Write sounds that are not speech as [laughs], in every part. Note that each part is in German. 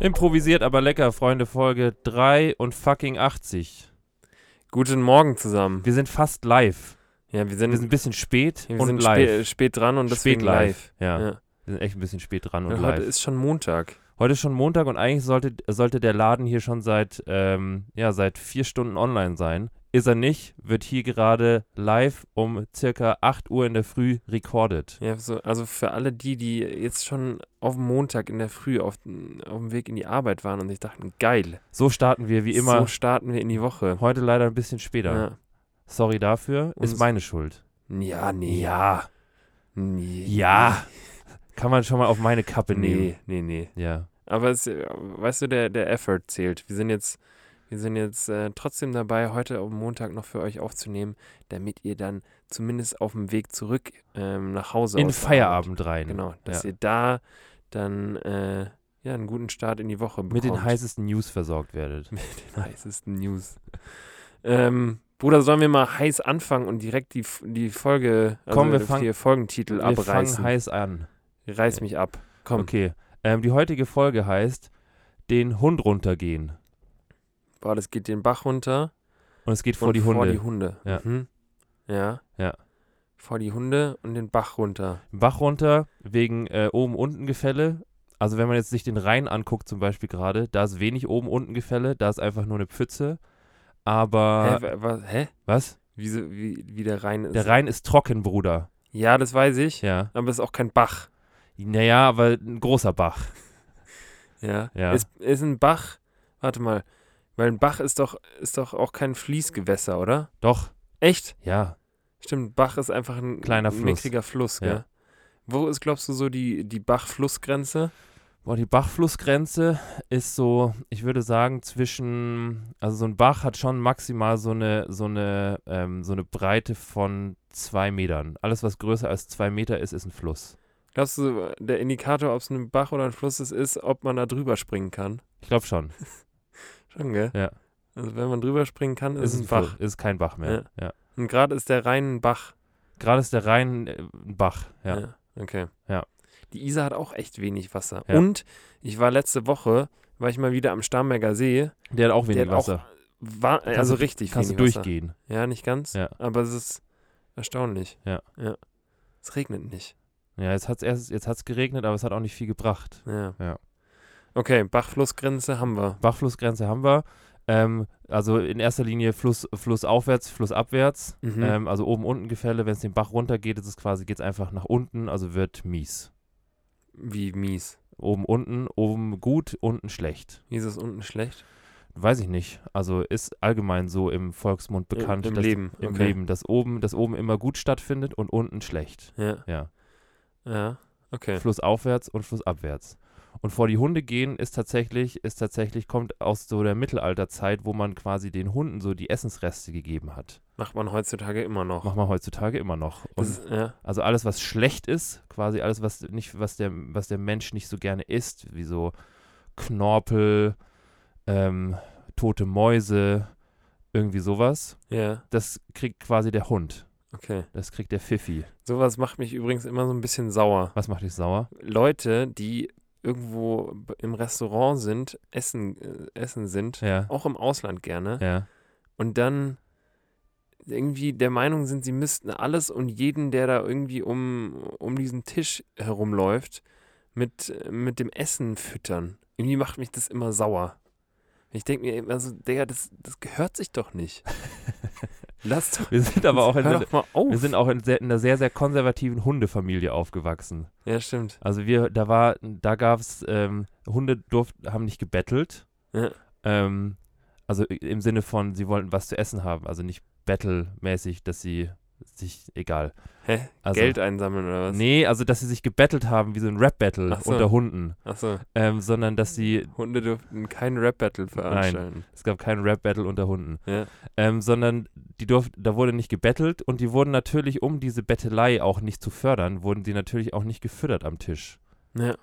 Improvisiert, aber lecker, Freunde, Folge 3 und fucking 80. Guten Morgen zusammen. Wir sind fast live. Ja, wir sind, Wir sind ein bisschen spät wir und sind live. spät, spät dran und Spät deswegen live. Ja. Ja. Wir sind echt ein bisschen spät dran und Ja, live. heute ist schon Montag. Heute ist schon Montag und eigentlich sollte, sollte der Laden hier schon seit, ähm, ja, seit vier Stunden online sein. Ist er nicht, wird hier gerade live um circa 8 Uhr in der Früh recorded. Ja, so, also für alle die, die jetzt schon auf dem Montag in der Früh auf, auf dem Weg in die Arbeit waren und sich dachten, geil, So starten wir wie immer. so starten wir in die Woche. Heute leider ein bisschen später. Ja, Sorry dafür, ist Und- meine Schuld. ja nee. Ja. Nee. Ja. Kann man schon mal auf meine Kappe nehmen. Nee, nee, nee. Ja. Aber es, weißt du, der, der Effort zählt. Wir sind jetzt, wir sind jetzt äh, trotzdem dabei, heute am Montag noch für euch aufzunehmen, damit ihr dann zumindest auf dem Weg zurück ähm, nach Hause In Feierabend rein. Genau, dass Ja. ihr da dann äh, ja, einen guten Start in die Woche bekommt. Mit den heißesten News versorgt werdet. [laughs] Mit den heißesten News. ähm, Bruder, sollen wir mal heiß anfangen und direkt die, die Folge, also Komm, wir fangen- die Folgentitel Wir abreißen? fangen heiß an. Reiß mich ab. Komm. Okay. Ähm, die heutige Folge heißt Den Hund runtergehen. Boah, das geht den Bach runter. Und es geht vor die Hunde. Vor die Hunde. Ja. Mhm. Ja. Ja. Vor die Hunde und den Bach runter. Bach runter wegen äh, Oben-Unten-Gefälle. Also wenn man jetzt sich den Rhein anguckt zum Beispiel gerade, da ist wenig Oben-Unten-Gefälle, da ist einfach nur eine Pfütze. Aber, hä? wa- wa- hä? was? Wie, so, wie, wie der Rhein ist. Der Rhein ist trocken, Bruder. Ja, das weiß ich. Ja. Aber es ist auch kein Bach. Naja, aber ein großer Bach. [laughs] Ja. Ja. Ist, ist ein Bach. Warte mal. Weil ein Bach ist doch, ist doch auch kein Fließgewässer, oder? Doch, Echt? ja. Stimmt, Bach ist einfach ein Kleiner ein Fluss. mickriger Fluss, gell? Ja. Wo ist, glaubst du, so die, die Bach-Flussgrenze? Boah, die Bachflussgrenze ist so, ich würde sagen, zwischen, also so ein Bach hat schon maximal so eine, so eine, ähm, so eine Breite von zwei Metern. Alles, was größer als zwei Meter ist, ist ein Fluss. Glaubst du, der Indikator, ob es ein Bach oder ein Fluss ist, ist, ob man da drüber springen kann? Ich glaube schon. [laughs] Schon, gell? Ja. Also wenn man drüber springen kann, ist, Ist es ein Bach. Fluss, ist kein Bach mehr. Ja. Und gerade ist der Rhein ein Bach. Gerade ist der Rhein äh, ein Bach. Ja. Ja, okay. Ja. Die Isar hat auch echt wenig Wasser. Ja. Und ich war letzte Woche, war ich mal wieder am Starnberger See. Der hat auch wenig hat Wasser. auch war, Kannst also du- richtig Kannst du wenig Wasser. durchgehen. Ja, nicht ganz. Ja. Aber es ist erstaunlich. Ja. ja. Es regnet nicht. Ja, jetzt hat es jetzt hat's geregnet, aber es hat auch nicht viel gebracht. Ja. Ja. Okay, Bachflussgrenze haben wir. Bachflussgrenze haben wir. Ähm, also in erster Linie Fluss, flussaufwärts, flussabwärts. Mhm. Ähm, also oben unten Gefälle, wenn es den Bach runter geht, ist es quasi, geht es einfach nach unten, also wird mies. Wie mies. Oben unten, oben gut, unten schlecht. Wie ist es unten schlecht? Weiß ich nicht. Also ist allgemein so im Volksmund bekannt, Im dass Leben, im okay. Leben, dass oben, dass oben immer gut stattfindet und unten schlecht. Ja. Ja. Ja. Okay. Flussaufwärts und flussabwärts. Und vor die Hunde gehen ist tatsächlich, ist tatsächlich, kommt aus so der Mittelalterzeit, wo man quasi den Hunden so die Essensreste gegeben hat. Macht man heutzutage immer noch. Machen wir heutzutage immer noch. Ist, ja. Also alles, was schlecht ist, quasi alles, was nicht, was der, was der Mensch nicht so gerne isst, wie so Knorpel, ähm, tote Mäuse, irgendwie sowas, Ja. das kriegt quasi der Hund. Okay. Das kriegt der Pfiffi. Sowas macht mich übrigens immer so ein bisschen sauer. Was macht dich sauer? Leute, die irgendwo im Restaurant sind, essen, äh, essen sind, Ja. auch im Ausland gerne, Ja. und dann irgendwie der Meinung sind, sie müssten alles und jeden, der da irgendwie um, um diesen Tisch herumläuft, mit, mit dem Essen füttern. Irgendwie macht mich das immer sauer. Ich denke mir immer so, Digga, das, das gehört sich doch nicht. [laughs] Lass doch. Wir sind aber auch in, auf. wir sind auch in, sehr, in einer sehr, sehr konservativen Hundefamilie aufgewachsen. ja, stimmt. Also wir, da war, da gab es, ähm, Hunde durften, haben nicht gebettelt. Ja. Ähm, also im Sinne von, sie wollten was zu essen haben. Also nicht battlemäßig, dass sie sich, egal. Hä? Also- Geld einsammeln oder was? Nee, also dass sie sich gebettelt haben wie so ein Rap-Battle Ach so. unter Hunden, Achso, ähm, sondern dass sie, Hunde durften kein Rap-Battle veranstalten. es gab kein Rap-Battle unter Hunden, Ja. ähm, sondern die durf, da wurde nicht gebettelt und die wurden natürlich, um diese Bettelei auch nicht zu fördern, wurden die natürlich auch nicht gefüttert am Tisch. Ja.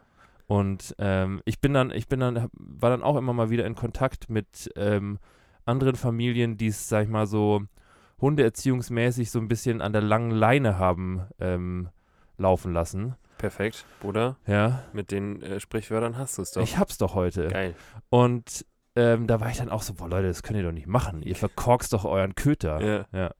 Und ähm, ich bin dann, ich bin dann, war dann auch immer mal wieder in Kontakt mit ähm, anderen Familien, die es, sag ich mal, so hundeerziehungsmäßig so ein bisschen an der langen Leine haben ähm, laufen lassen. Perfekt, Bruder. Ja, Mit den äh, Sprichwörtern hast du es doch. ich hab's doch heute. Geil. Und ähm, da war ich dann auch so, boah Leute, das könnt ihr doch nicht machen. Ihr verkorkst doch euren Köter. Ja. Ja.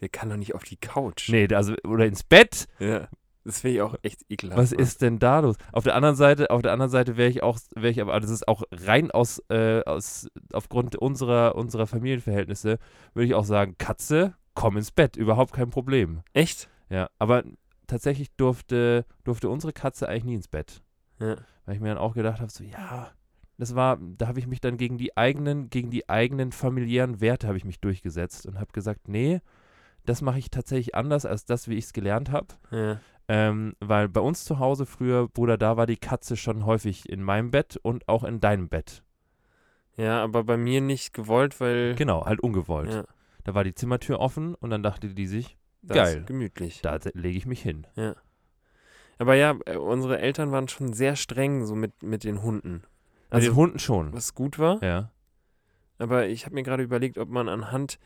Der kann doch nicht auf die Couch. Nee, also, oder ins Bett. Ja. Das finde ich auch echt ekelhaft. Was ist denn da los? Auf der anderen Seite, auf der anderen Seite wäre ich auch, wäre ich aber, das ist auch rein aus, äh, aus aufgrund unserer, unserer Familienverhältnisse, würde ich auch sagen, Katze, komm ins Bett, überhaupt kein Problem. Echt? Ja, aber tatsächlich durfte, durfte unsere Katze eigentlich nie ins Bett. Ja. Weil ich mir dann auch gedacht habe, so, ja, das war, da habe ich mich dann gegen die eigenen, gegen die eigenen familiären Werte habe ich mich durchgesetzt und habe gesagt, nee, das mache ich tatsächlich anders als das, wie ich es gelernt habe. Ja. Ähm, weil bei uns zu Hause früher, Bruder, da war die Katze schon häufig in meinem Bett und auch in deinem Bett. ja, aber bei mir nicht gewollt, weil Genau, halt ungewollt. ja, Da war die Zimmertür offen und dann dachte die sich, das Geil. ist gemütlich. da lege ich mich hin. Aber ja, äh, unsere Eltern waren schon sehr streng so mit, mit den Hunden. Also Also, den Hunden schon. was gut war. Ja. Aber ich habe mir gerade überlegt, ob man anhand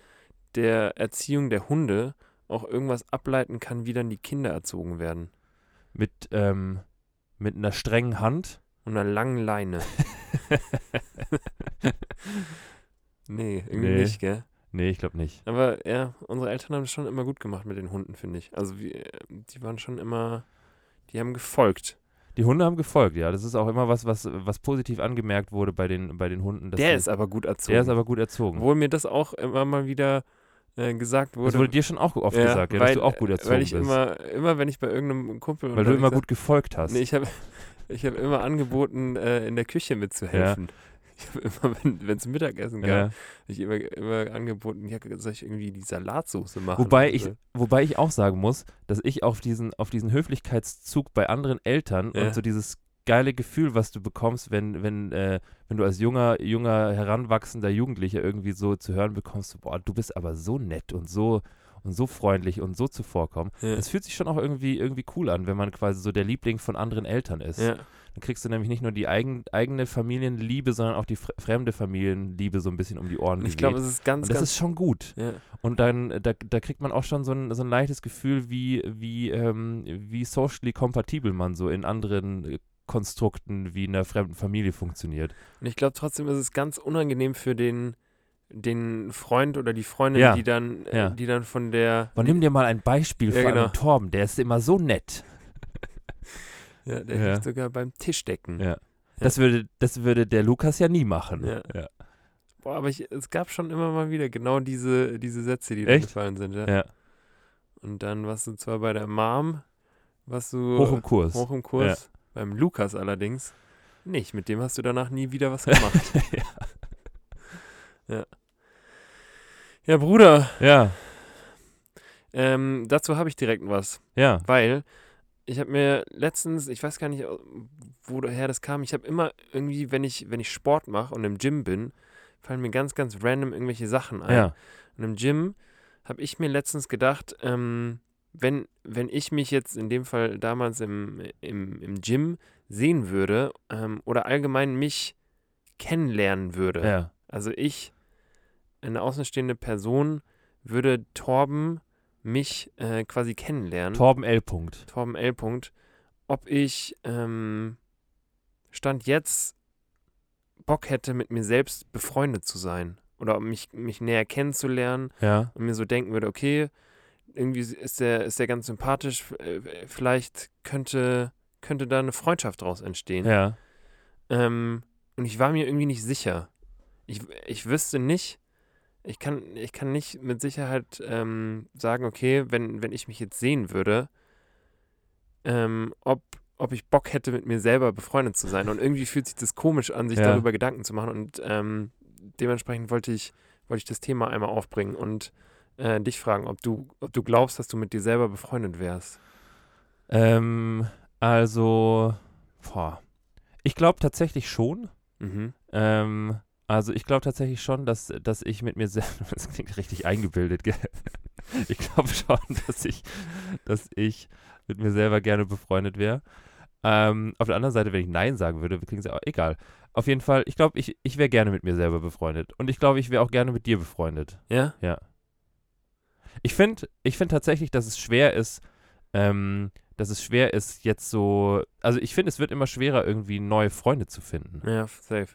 der Erziehung der Hunde auch irgendwas ableiten kann, wie dann die Kinder erzogen werden. Mit, ähm, mit einer strengen Hand. Und einer langen Leine. [laughs] nee, irgendwie Nee. nicht, gell? Nee, ich glaube nicht. Aber ja, unsere Eltern haben es schon immer gut gemacht mit den Hunden, finde ich. Also wir, die waren schon immer, die haben gefolgt. Die Hunde haben gefolgt, ja. Das ist auch immer was, was, was positiv angemerkt wurde bei den, bei den Hunden. der die, ist aber gut erzogen. der ist aber gut erzogen. Obwohl mir das auch immer mal wieder äh, gesagt wurde. das wurde dir schon auch oft Ja, gesagt, ja, weil, dass du auch gut erzogen Weil ich bist. immer, immer, wenn ich bei irgendeinem Kumpel weil du immer gut gefolgt hast. Nee, ich habe [laughs] ich hab immer angeboten, äh, in der Küche mitzuhelfen. [laughs] Ich habe immer, wenn es Mittagessen gab, ja. ich immer, immer angeboten, ja, soll ich irgendwie die Salatsauce machen? Wobei ich, wobei ich auch sagen muss, dass ich auf diesen, auf diesen Höflichkeitszug bei anderen Eltern Ja. und so dieses geile Gefühl, was du bekommst, wenn, wenn, äh, wenn du als junger, junger, heranwachsender Jugendlicher irgendwie so zu hören bekommst, boah, du bist aber so nett und so und so freundlich und so zuvorkommen. Ja. Das fühlt sich schon auch irgendwie, irgendwie cool an, wenn man quasi so der Liebling von anderen Eltern ist. ja. Dann kriegst du nämlich nicht nur die eigen, eigene Familienliebe, sondern auch die fr fremde Familienliebe so ein bisschen um die Ohren ich glaube, es ist ganz, Und das ganz. ist schon gut. ja. Und dann, da, da kriegt man auch schon so ein, so ein leichtes Gefühl, wie, wie, ähm, wie socially kompatibel man so in anderen äh, Konstrukten wie in einer fremden Familie funktioniert. Und ich glaube trotzdem ist es ganz unangenehm für den, den Freund oder die Freundin, Ja. die dann, äh, Ja. die dann von der. Aber nimm dir mal ein Beispiel Ja, von genau. einem Torben, der ist immer so nett. [laughs] Ja, der Ja. liegt sogar beim Tischdecken. Ja. Das, würde, das würde der Lukas ja nie machen. Ja. Ja. Boah, aber ich, es gab schon immer mal wieder genau diese, diese Sätze, die da gefallen sind. Ja. Ja. Und dann warst du zwar bei der Mom, warst du Hoch im Kurs. hoch im Kurs. Beim Lukas allerdings nicht. Mit dem hast du danach nie wieder was gemacht. [laughs] ja. ja, Bruder, ja, ähm, dazu habe ich direkt was. ja. Weil ich habe mir letztens, ich weiß gar nicht, woher das kam, ich habe immer irgendwie, wenn ich, wenn ich Sport mache und im Gym bin, fallen mir ganz, ganz random irgendwelche Sachen ein. ja. Und im Gym habe ich mir letztens gedacht, ähm, wenn, wenn ich mich jetzt in dem Fall damals im, im, im Gym sehen würde ähm, oder allgemein mich kennenlernen würde, ja. also ich, eine außenstehende Person, würde Torben mich äh, quasi kennenlernen. Torben L. Punkt. Torben L. Punkt, ob ich ähm, Stand jetzt Bock hätte, mit mir selbst befreundet zu sein. Oder mich, mich näher kennenzulernen Ja. und mir so denken würde, okay, irgendwie ist der, ist der ganz sympathisch, äh, vielleicht könnte, könnte da eine Freundschaft draus entstehen. Ja. Ähm, und ich war mir irgendwie nicht sicher. Ich, ich wüsste nicht, ich kann, ich kann nicht mit Sicherheit ähm, sagen, okay, wenn, wenn ich mich jetzt sehen würde, ähm, ob, ob ich Bock hätte, mit mir selber befreundet zu sein. Und irgendwie fühlt sich das komisch an, sich Ja. darüber Gedanken zu machen. Und ähm, dementsprechend wollte ich, wollte ich das Thema einmal aufbringen. Und äh, dich fragen, ob du, ob du glaubst, dass du mit dir selber befreundet wärst. Ähm, also, boah. Ich glaube tatsächlich schon. Mhm. Ähm, also ich glaube tatsächlich schon, dass, dass ich mit mir selbst, [laughs] das klingt richtig eingebildet, gell? [laughs] Ich glaube schon, dass ich, dass ich mit mir selber gerne befreundet wäre. Ähm, auf der anderen Seite, wenn ich Nein sagen würde, klingt es auch egal. Auf jeden Fall, ich glaube, ich, ich wäre gerne mit mir selber befreundet. Und ich glaube, ich wäre auch gerne mit dir befreundet. Ja? Ich finde ich find tatsächlich, dass es schwer ist, ähm, dass es schwer ist, jetzt so. Also ich finde, es wird immer schwerer, irgendwie neue Freunde zu finden. Ja, safe.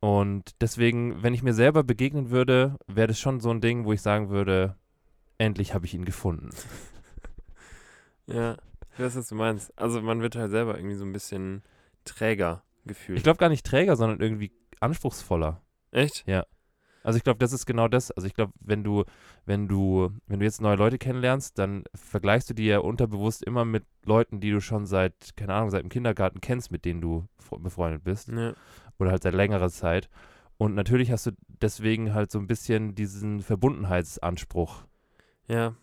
Und deswegen, wenn ich mir selber begegnen würde, wäre das schon so ein Ding, wo ich sagen würde, endlich habe ich ihn gefunden. [laughs] Ja, ich weiß, was du meinst. Also man wird halt selber irgendwie so ein bisschen träger gefühlt. Ich glaube gar nicht träger, sondern irgendwie anspruchsvoller. Echt? Also ich glaube, das ist genau das. Also ich glaube, wenn du, wenn du, wenn du jetzt neue Leute kennenlernst, dann vergleichst du die ja unterbewusst immer mit Leuten, die du schon seit, keine Ahnung, seit dem Kindergarten kennst, mit denen du fre- befreundet bist. Ja. Oder halt seit längerer Zeit. Und natürlich hast du deswegen halt so ein bisschen diesen Verbundenheitsanspruch. Ja.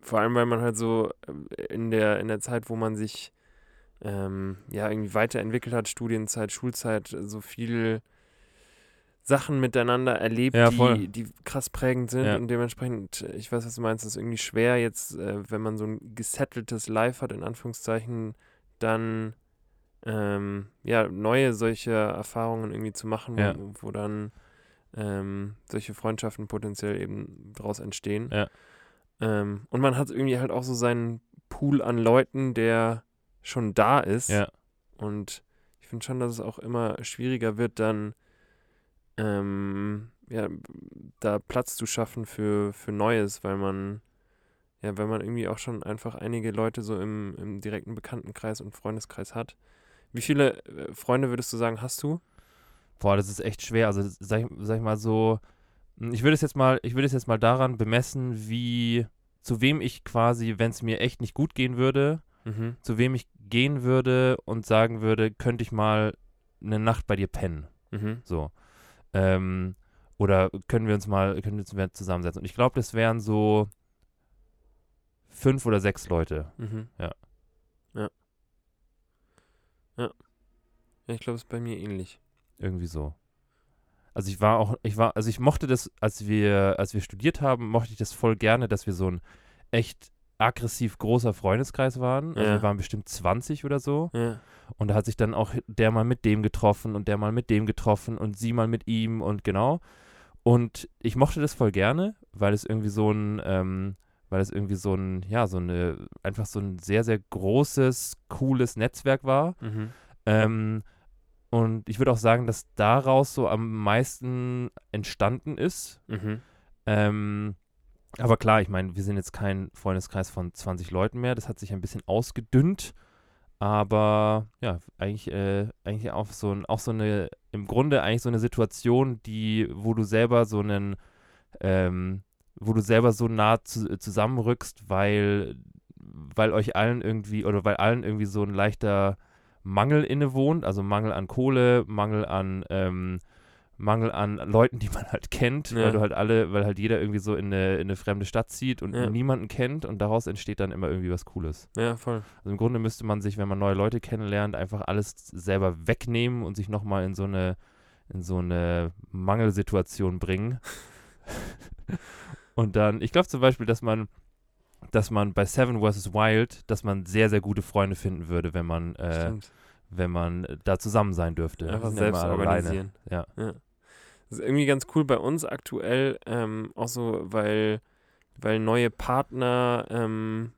Vor allem, weil man halt so äh, in der, in der Zeit, wo man sich ähm, ja irgendwie weiterentwickelt hat, Studienzeit, Schulzeit, so viel Sachen miteinander erlebt, Ja, die, die krass prägend sind Ja. und dementsprechend, ich weiß, was du meinst, es ist irgendwie schwer jetzt, äh, wenn man so ein gesetteltes Life hat, in Anführungszeichen, dann ähm, ja, neue solche Erfahrungen irgendwie zu machen, wo, Ja. wo dann ähm, solche Freundschaften potenziell eben daraus entstehen. Ähm, und man hat irgendwie halt auch so seinen Pool an Leuten, der schon da ist. Und ich finde schon, dass es auch immer schwieriger wird, dann ähm, ja, da Platz zu schaffen für, für Neues, weil man, ja, weil man irgendwie auch schon einfach einige Leute so im, im direkten Bekanntenkreis und Freundeskreis hat. Wie viele äh, Freunde würdest du sagen, hast du? Boah, das ist echt schwer. Also sag, ich- sag ich mal so, hm, ich würde es jetzt mal, ich würde es jetzt mal daran bemessen, wie, zu wem ich quasi, wenn es mir echt nicht gut gehen würde, Mhm. zu wem ich gehen würde und sagen würde, könnte ich mal eine Nacht bei dir pennen. Mhm. So. Ähm, oder können wir uns mal, können wir uns zusammensetzen. Und ich glaube, das wären so fünf oder sechs Leute. Mhm. Ja. Ja. Ja. Ja, ich glaube, es ist bei mir ähnlich. Irgendwie so. Also ich war auch, ich war, also ich mochte das, als wir, als wir studiert haben, mochte ich das voll gerne, dass wir so ein echt aggressiv großer Freundeskreis waren. Also Ja. wir waren bestimmt 20 oder so. Ja. Und da hat sich dann auch der mal mit dem getroffen und der mal mit dem getroffen und sie mal mit ihm und genau. Und ich mochte das voll gerne, weil es irgendwie so ein, ähm, weil es irgendwie so ein, ja, so eine, einfach so ein sehr, sehr großes, cooles Netzwerk war. Mhm. Ähm, und ich würde auch sagen, dass daraus so am meisten entstanden ist. Mhm. Ähm, aber klar, ich meine, wir sind jetzt kein Freundeskreis von 20 Leuten mehr. Das hat sich ein bisschen ausgedünnt. Aber ja, eigentlich, äh, eigentlich auch so, ein, auch so eine, im Grunde eigentlich so eine Situation, die, wo du selber so einen, ähm, wo du selber so nah zu, zusammenrückst, weil, weil euch allen irgendwie, oder weil allen irgendwie so ein leichter Mangel innewohnt, also Mangel an Kohle, Mangel an, ähm, Mangel an Leuten, die man halt kennt, Ja. weil du halt alle, weil halt jeder irgendwie so in eine, in eine fremde Stadt zieht und Ja. niemanden kennt und daraus entsteht dann immer irgendwie was Cooles. Ja, voll. Also im Grunde müsste man sich, wenn man neue Leute kennenlernt, einfach alles selber wegnehmen und sich nochmal in so eine, in so eine Mangelsituation bringen. [laughs] und dann, ich glaube zum Beispiel, dass man, dass man bei Seven vs. Wild, dass man sehr, sehr gute Freunde finden würde, wenn man, äh, wenn man da zusammen sein dürfte. Einfach ja selbst alleine. organisieren. Ja. Das ist irgendwie ganz cool bei uns aktuell, ähm, auch so, weil, weil neue Partner ähm,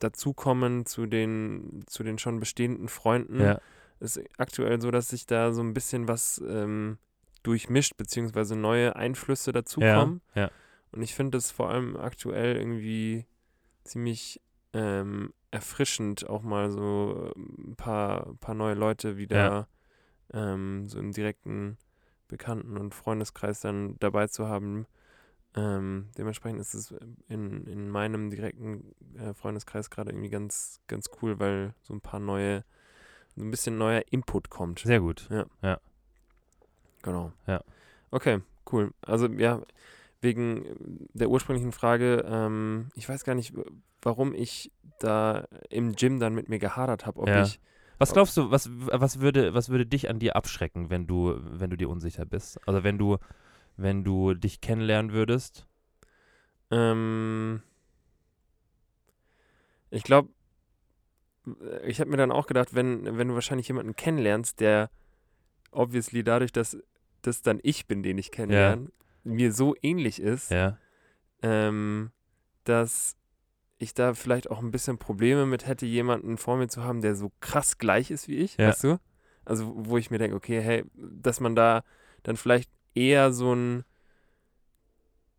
dazukommen zu den, zu den schon bestehenden Freunden. Ja, ist aktuell so, dass sich da so ein bisschen was ähm, durchmischt, beziehungsweise neue Einflüsse ja, dazukommen. ja, Und ich finde das vor allem aktuell irgendwie ziemlich ähm, erfrischend, auch mal so ein paar, paar neue Leute wieder ähm, so im direkten Bekannten- und Freundeskreis dann dabei zu haben. Ähm, dementsprechend ist es in, in meinem direkten äh, Freundeskreis gerade irgendwie ganz, ganz cool, weil so ein paar neue, so ein bisschen neuer Input kommt. sehr gut. Genau. Ja. Okay, cool. Also ja, wegen der ursprünglichen Frage, ähm, ich weiß gar nicht, warum ich da im Gym dann mit mir gehadert habe, ob Ja. ich Was glaubst du, was, was, würde, was würde dich an dir abschrecken, wenn du, wenn du dir unsicher bist? Also wenn du, wenn du dich kennenlernen würdest? Ähm, ich glaube, ich habe mir dann auch gedacht, wenn, wenn du wahrscheinlich jemanden kennenlernst, der obviously dadurch, dass das dann ich bin, den ich kennenlerne, mir so ähnlich ist, Ja. ähm, dass ich da vielleicht auch ein bisschen Probleme mit hätte, jemanden vor mir zu haben, der so krass gleich ist wie ich, Ja. weißt du? Also wo ich mir denke, okay, hey, dass man da dann vielleicht eher so ein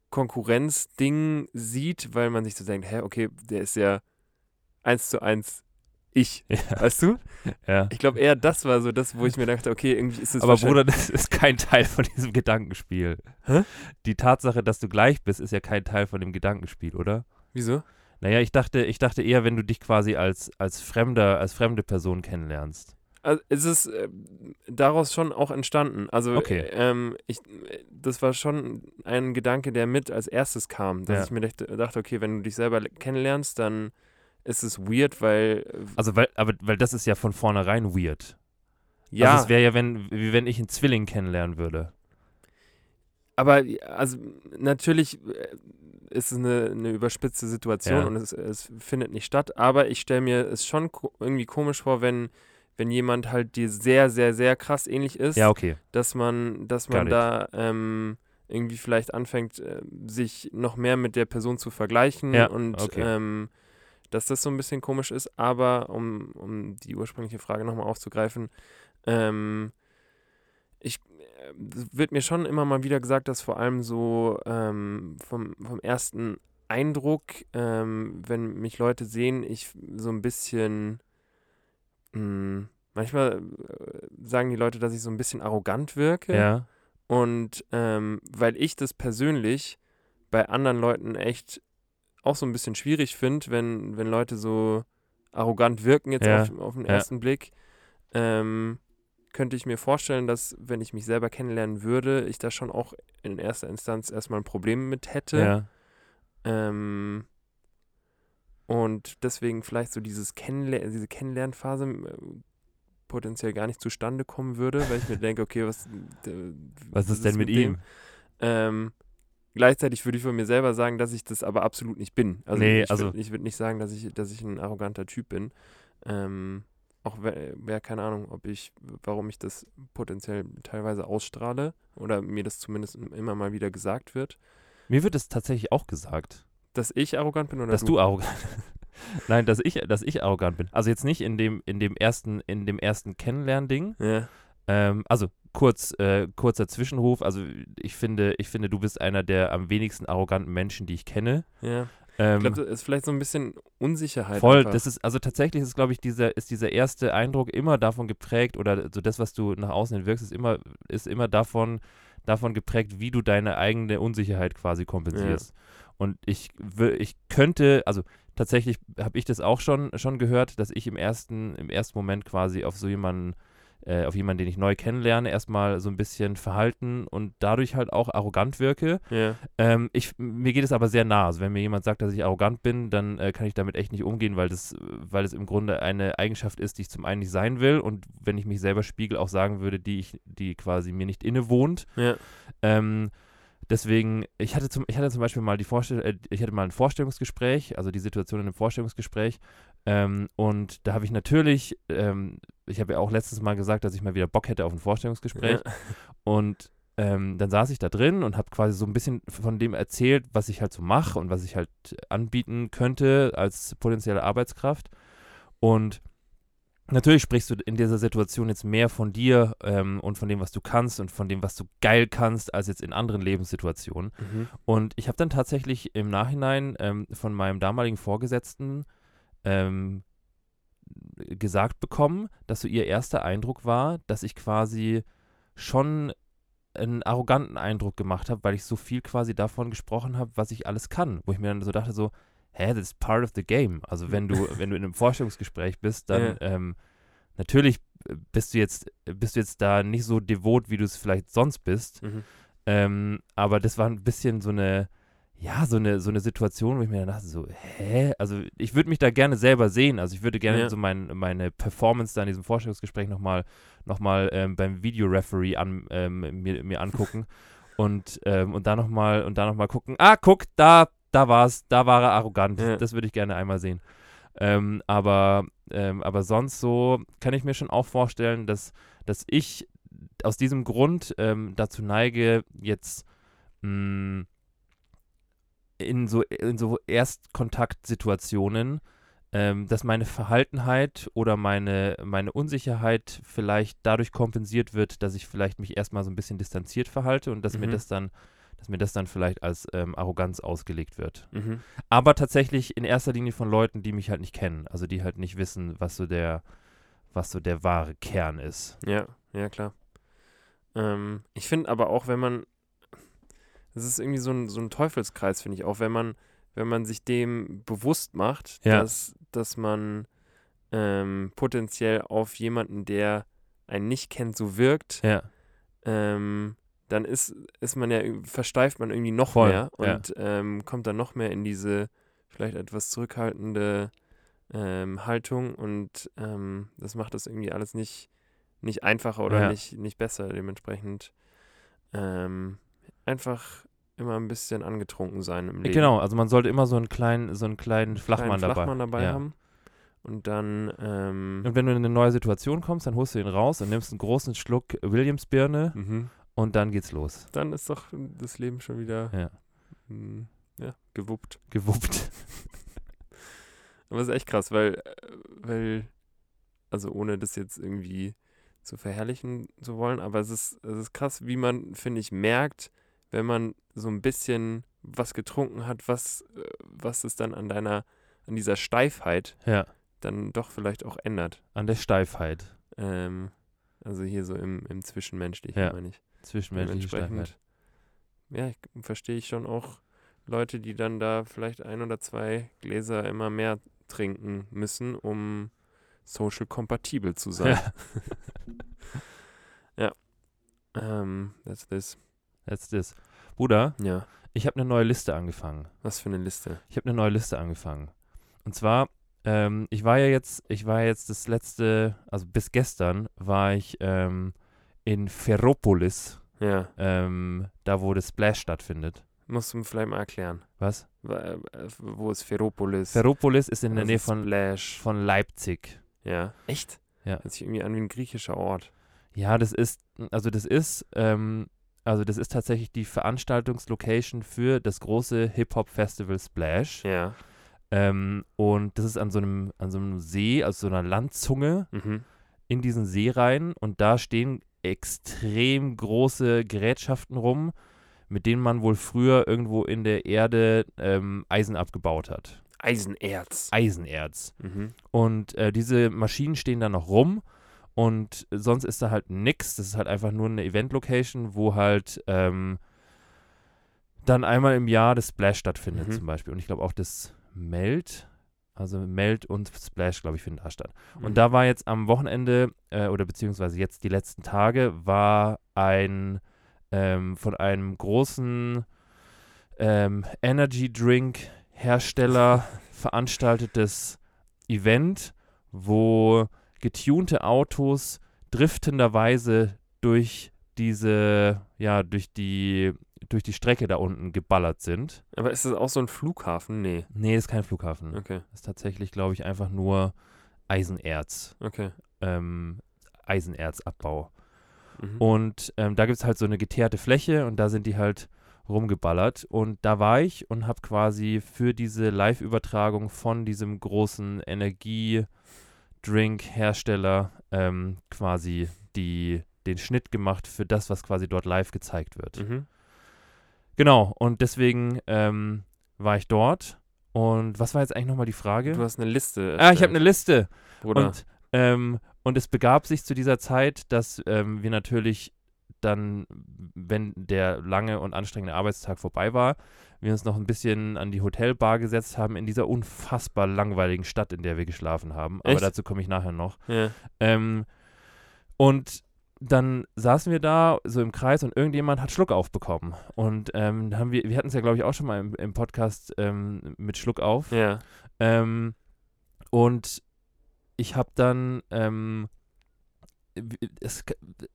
Konkurrenzding sieht, weil man sich so denkt, hä, okay, der ist ja eins zu eins ich, [laughs] Ja. weißt du? [laughs] ja. Ich glaube eher das war so das, wo ich mir dachte, okay, irgendwie ist es Aber Bruder, das ist kein Teil von diesem Gedankenspiel. Hä? Die Tatsache, dass du gleich bist, ist ja kein Teil von dem Gedankenspiel, oder? Wieso? Naja, ich dachte, ich dachte eher, wenn du dich quasi als, als Fremder, als fremde Person kennenlernst. Also es ist äh, daraus schon auch entstanden. Also Okay. ähm, ich, das war schon ein Gedanke, der mit als erstes kam, dass Ja. ich mir dachte, okay, wenn du dich selber le- kennenlernst, dann ist es weird, weil äh, Also, weil, aber, weil das ist ja von vornherein weird. ja, Also, es wäre ja, wenn, wie wenn ich einen Zwilling kennenlernen würde. Aber also natürlich äh, ist es eine, eine überspitzte Situation Ja. und es, es findet nicht statt, aber ich stelle mir es schon ko irgendwie komisch vor, wenn wenn jemand halt dir sehr, sehr, sehr krass ähnlich ist. Ja, okay. dass man, dass man da ähm, irgendwie vielleicht anfängt, äh, sich noch mehr mit der Person zu vergleichen Ja, und okay. ähm, dass das so ein bisschen komisch ist. Aber um, um die ursprüngliche Frage nochmal aufzugreifen, ähm, ich wird mir schon immer mal wieder gesagt, dass vor allem so ähm, vom, vom ersten Eindruck, ähm, wenn mich Leute sehen, ich so ein bisschen mh, manchmal äh, sagen die Leute, dass ich so ein bisschen arrogant wirke. Ja. Und ähm, weil ich das persönlich bei anderen Leuten echt auch so ein bisschen schwierig finde, wenn, wenn Leute so arrogant wirken jetzt Ja, auf, auf den ja. ersten Blick, ähm, könnte ich mir vorstellen, dass wenn ich mich selber kennenlernen würde, ich da schon auch in erster Instanz erstmal ein Problem mit hätte. Ja. Ähm, und deswegen vielleicht so dieses Kennenler diese Kennenlernphase äh, potenziell gar nicht zustande kommen würde, weil ich mir denke, okay, was, Was ist denn mit ihm? Ähm, gleichzeitig würde ich von mir selber sagen, dass ich das aber absolut nicht bin. Also Nee, ich also- würd, ich würde nicht sagen, dass ich, dass ich ein arroganter Typ bin. Ähm, auch wär keine Ahnung, ob ich, warum ich das potenziell teilweise ausstrahle oder mir das zumindest immer mal wieder gesagt wird, Mir wird es tatsächlich auch gesagt, dass ich arrogant bin oder dass du arrogant [laughs] Nein, dass ich, dass ich arrogant bin. Also jetzt nicht in dem, in dem ersten, in dem ersten Kennenlernding. Ja. Ähm, also kurz, äh, kurzer Zwischenruf. Also ich finde, ich finde, du bist einer der am wenigsten arroganten Menschen, die ich kenne. Ja. Ähm, Ich glaube, das ist vielleicht so ein bisschen Unsicherheit. Voll, einfach. das ist, also tatsächlich ist, glaube ich, dieser, ist dieser erste Eindruck immer davon geprägt, oder so das, was du nach außen hin wirkst, ist immer, ist immer davon, davon geprägt, wie du deine eigene Unsicherheit quasi kompensierst. Und ich, ich könnte, also tatsächlich habe ich das auch schon, schon gehört, dass ich im ersten, im ersten Moment quasi auf so jemanden, äh, auf jemanden, den ich neu kennenlerne, erstmal so ein bisschen verhalten und dadurch halt auch arrogant wirke. ja. Ähm, ich, mir geht es aber sehr nah. Also wenn mir jemand sagt, dass ich arrogant bin, dann äh, kann ich damit echt nicht umgehen, weil das, weil es im Grunde eine Eigenschaft ist, die ich zum einen nicht sein will und wenn ich mich selber spiegel, auch sagen würde, die ich, die quasi mir nicht innewohnt. Ja. Ähm, deswegen, ich hatte zum, ich hatte zum Beispiel mal die Vorstell äh, ich hatte mal ein Vorstellungsgespräch, also die Situation in einem Vorstellungsgespräch. Ähm, und da habe ich natürlich, ähm, ich habe ja auch letztes Mal gesagt, dass ich mal wieder Bock hätte auf ein Vorstellungsgespräch. Ja. Und ähm, dann saß ich da drin und habe quasi so ein bisschen von dem erzählt, was ich halt so mache und was ich halt anbieten könnte als potenzielle Arbeitskraft. Und natürlich sprichst du in dieser Situation jetzt mehr von dir ähm, und von dem, was du kannst und von dem, was du geil kannst, als jetzt in anderen Lebenssituationen. Mhm. Und ich habe dann tatsächlich im Nachhinein ähm, von meinem damaligen Vorgesetzten ähm, gesagt bekommen, dass so ihr erster Eindruck war, dass ich quasi schon einen arroganten Eindruck gemacht habe, weil ich so viel quasi davon gesprochen habe, was ich alles kann. Wo ich mir dann so dachte, so, hä, das ist part of the game. Also wenn du, wenn du in einem Vorstellungsgespräch bist, dann Ja. ähm, natürlich bist du jetzt, bist du jetzt da nicht so devot, wie du es vielleicht sonst bist. Mhm. Ähm, aber das war ein bisschen so eine, ja, so eine, so eine Situation, wo ich mir dann dachte, so, hä? Also ich würde mich da gerne selber sehen. Also ich würde gerne Ja. so mein, meine Performance da in diesem Vorstellungsgespräch nochmal noch mal, ähm, beim Videoreferee an, ähm, mir, mir angucken [laughs] und, ähm, und da nochmal und da noch mal gucken, ah, guck, da, da war's, da war er arrogant. Ja. Das würde ich gerne einmal sehen. Ähm, aber, ähm, aber sonst so kann ich mir schon auch vorstellen, dass, dass ich aus diesem Grund ähm, dazu neige, jetzt mh, in so, in so Erstkontaktsituationen, ähm, dass meine Verhaltenheit oder meine, meine Unsicherheit vielleicht dadurch kompensiert wird, dass ich vielleicht mich erstmal so ein bisschen distanziert verhalte und dass mir Mhm. das dann, dass mir das dann vielleicht als ähm, Arroganz ausgelegt wird. Mhm. Aber tatsächlich in erster Linie von Leuten, die mich halt nicht kennen, also die halt nicht wissen, was so der, was so der wahre Kern ist. Ja, ja, klar. Ähm, ich finde aber auch, wenn man, das ist irgendwie so ein, so ein Teufelskreis, finde ich auch, wenn man, wenn man sich dem bewusst macht, Ja. dass, dass man ähm, potenziell auf jemanden, der einen nicht kennt, so wirkt, Ja, ähm, dann ist, ist man ja, versteift man irgendwie noch Voll, mehr ja. und ähm, kommt dann noch mehr in diese vielleicht etwas zurückhaltende ähm, Haltung und ähm, das macht das irgendwie alles nicht, nicht einfacher oder Ja. nicht, nicht besser. Dementsprechend ähm, einfach immer ein bisschen angetrunken sein im Leben. genau. Also man sollte immer so einen kleinen, so einen kleinen Flachmann Kleinen dabei. Flachmann dabei ja. haben. Und dann, ähm, Und wenn du in eine neue Situation kommst, dann holst du ihn raus und nimmst einen großen Schluck Williams-Birne mhm. und dann geht's los. dann ist doch das Leben schon wieder Ja. mm, ja, gewuppt. Gewuppt. [laughs] Aber das ist echt krass, weil, äh, weil, also ohne das jetzt irgendwie zu verherrlichen zu wollen, aber es ist, es ist krass, wie man, finde ich, merkt, wenn man so ein bisschen was getrunken hat, was, äh, was es dann an deiner, an dieser Steifheit Ja. dann doch vielleicht auch ändert. An der Steifheit. Ähm, also hier so im, im Zwischenmenschlichen, Ja. meine ich. Zwischenmenschliche Steifheit. ja, ich, verstehe ich schon auch Leute, die dann da vielleicht ein oder zwei Gläser immer mehr trinken müssen, um social kompatibel zu sein. [laughs] Ja. Ähm, that's this. That's this. Bruder, Ja, ich habe eine neue Liste angefangen. was für eine Liste. Ich habe eine neue Liste angefangen. Und zwar, ähm, ich war ja jetzt, ich war jetzt das letzte, also bis gestern war ich ähm, in Ferropolis, Ja, ähm, da wo das Splash stattfindet. musst du mir vielleicht mal erklären. Was? Wa- äh, Wo ist Ferropolis? Ferropolis ist in der Was Nähe ist von, Splash. von Leipzig. Ja. Echt? Ja. Hört sich irgendwie an wie ein griechischer Ort. Ja, das ist, also das ist, ähm, also das ist tatsächlich die Veranstaltungslocation für das große Hip-Hop-Festival Splash. Ja. Ähm, und das ist an so einem, an so einem See, also so einer Landzunge Mhm. in diesen See rein und da stehen extrem große Gerätschaften rum, mit denen man wohl früher irgendwo in der Erde ähm, Eisen abgebaut hat. Eisenerz. Eisenerz. Mhm. Und äh, diese Maschinen stehen da noch rum und sonst ist da halt nix. Das ist halt einfach nur eine Event-Location, wo halt ähm, dann einmal im Jahr das Splash stattfindet Mhm. zum Beispiel. Und ich glaube auch das Meld, also Meld und Splash, glaube ich, finden da statt. Mhm. Und da war jetzt am Wochenende äh, oder beziehungsweise jetzt die letzten Tage war ein ähm, von einem großen ähm, Energy Drink Hersteller [laughs] veranstaltetes Event, wo getunte Autos driftenderweise durch diese, ja, durch die, durch die Strecke da unten geballert sind. Aber ist das auch so ein Flughafen? Nee. Nee, ist kein Flughafen. Okay, ist tatsächlich, glaube ich, einfach nur Eisenerz. okay. Ähm, Eisenерzabbau. Mhm. Und ähm, da gibt es halt so eine geteerte Fläche und da sind die halt rumgeballert. Und da war ich und habe quasi für diese Live-Übertragung von diesem großen Energiedrink-Hersteller ähm, quasi die, den Schnitt gemacht für das, was quasi dort live gezeigt wird. Mhm. Genau, und deswegen ähm, war ich dort. Und was war jetzt eigentlich nochmal die Frage? Du hast eine Liste. Ah, ich habe eine Liste. Bruder. Und, ähm, und es begab sich zu dieser Zeit, dass ähm, wir natürlich dann, wenn der lange und anstrengende Arbeitstag vorbei war, wir uns noch ein bisschen an die Hotelbar gesetzt haben in dieser unfassbar langweiligen Stadt, in der wir geschlafen haben. Aber Echt? dazu komme ich nachher noch. ja. Ähm, und dann saßen wir da so im Kreis und irgendjemand hat Schluck aufbekommen. Und ähm, haben wir, wir hatten es ja, glaube ich, auch schon mal im, im Podcast ähm, mit Schluck auf. Ja. Ähm, und ich habe dann, ähm, es,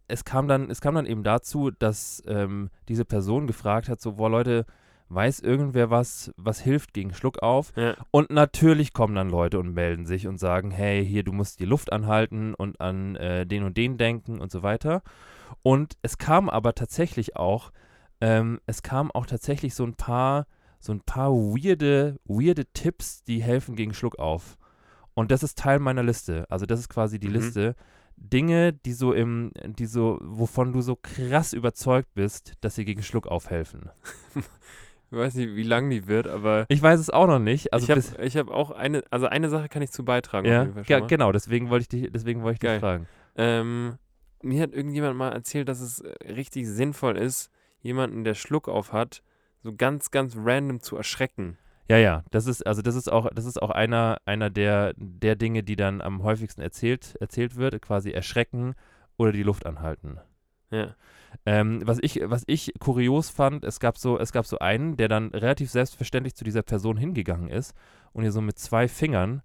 es, kam dann, es kam dann eben dazu, dass ähm, diese Person gefragt hat, so, boah Leute, weiß irgendwer was, was hilft gegen Schluckauf? Ja. Und natürlich kommen dann Leute und melden sich und sagen, hey, hier, du musst die Luft anhalten und an äh, den und den denken und so weiter. Und es kam aber tatsächlich auch, ähm, es kam auch tatsächlich so ein paar, so ein paar weirde, weirde Tipps, die helfen gegen Schluckauf. Und das ist Teil meiner Liste. Also das ist quasi die Mhm. Liste. Dinge, die so im, die so, wovon du so krass überzeugt bist, dass sie gegen Schluckauf helfen. Ich weiß nicht, wie lang die wird, aber Ich weiß es auch noch nicht. Also ich habe hab auch eine, also eine Sache kann ich zu beitragen. auf ja, mal. genau, deswegen wollte ich dich, deswegen wollte ich dich fragen. Ähm, mir hat irgendjemand mal erzählt, dass es äh, richtig sinnvoll ist, jemanden, der Schluck auf hat, so ganz, ganz random zu erschrecken. Ja, ja, das ist, also das ist auch, das ist auch einer, einer der, der Dinge, die dann am häufigsten erzählt, erzählt wird, quasi erschrecken oder die Luft anhalten. Ja. Ähm, was ich, was ich kurios fand, es gab so, es gab so einen, der dann relativ selbstverständlich zu dieser Person hingegangen ist und ihr so mit zwei Fingern,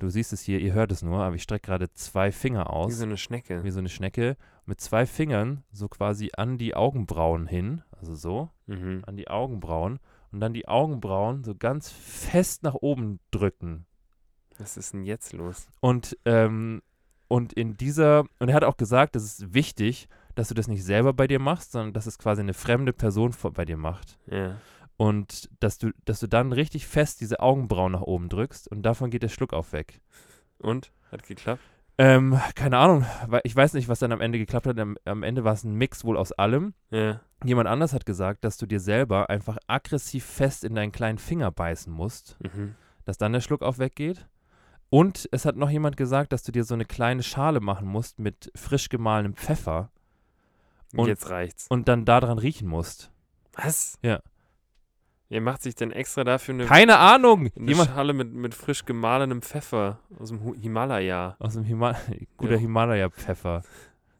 du siehst es hier, ihr hört es nur, aber ich strecke gerade zwei Finger Wie aus, so eine Schnecke. wie so eine Schnecke, mit zwei Fingern so quasi an die Augenbrauen hin, also so, Mhm. an die Augenbrauen und dann die Augenbrauen so ganz fest nach oben drücken. Was ist denn jetzt los? Und, ähm, und in dieser, und er hat auch gesagt, es ist wichtig, dass du das nicht selber bei dir machst, sondern dass es quasi eine fremde Person vor, bei dir macht. Ja. Und dass du, dass du dann richtig fest diese Augenbrauen nach oben drückst und davon geht der Schluckauf weg. Und? Hat geklappt? Ähm, keine Ahnung, weil ich weiß nicht, was dann am Ende geklappt hat. Am, am Ende war es ein Mix wohl aus allem. Ja. Jemand anders hat gesagt, dass du dir selber einfach aggressiv fest in deinen kleinen Finger beißen musst, Mhm. dass dann der Schluckauf weggeht. Und es hat noch jemand gesagt, dass du dir so eine kleine Schale machen musst mit frisch gemahlenem Pfeffer Und- jetzt reicht's. und dann daran riechen musst. Was? Ja. Ihr macht sich denn extra dafür eine, Keine Ahnung! eine Jemand Schale mit, mit frisch gemahlenem Pfeffer aus dem Himalaya. aus dem Hima [laughs] guter Ja. Himalaya-Pfeffer.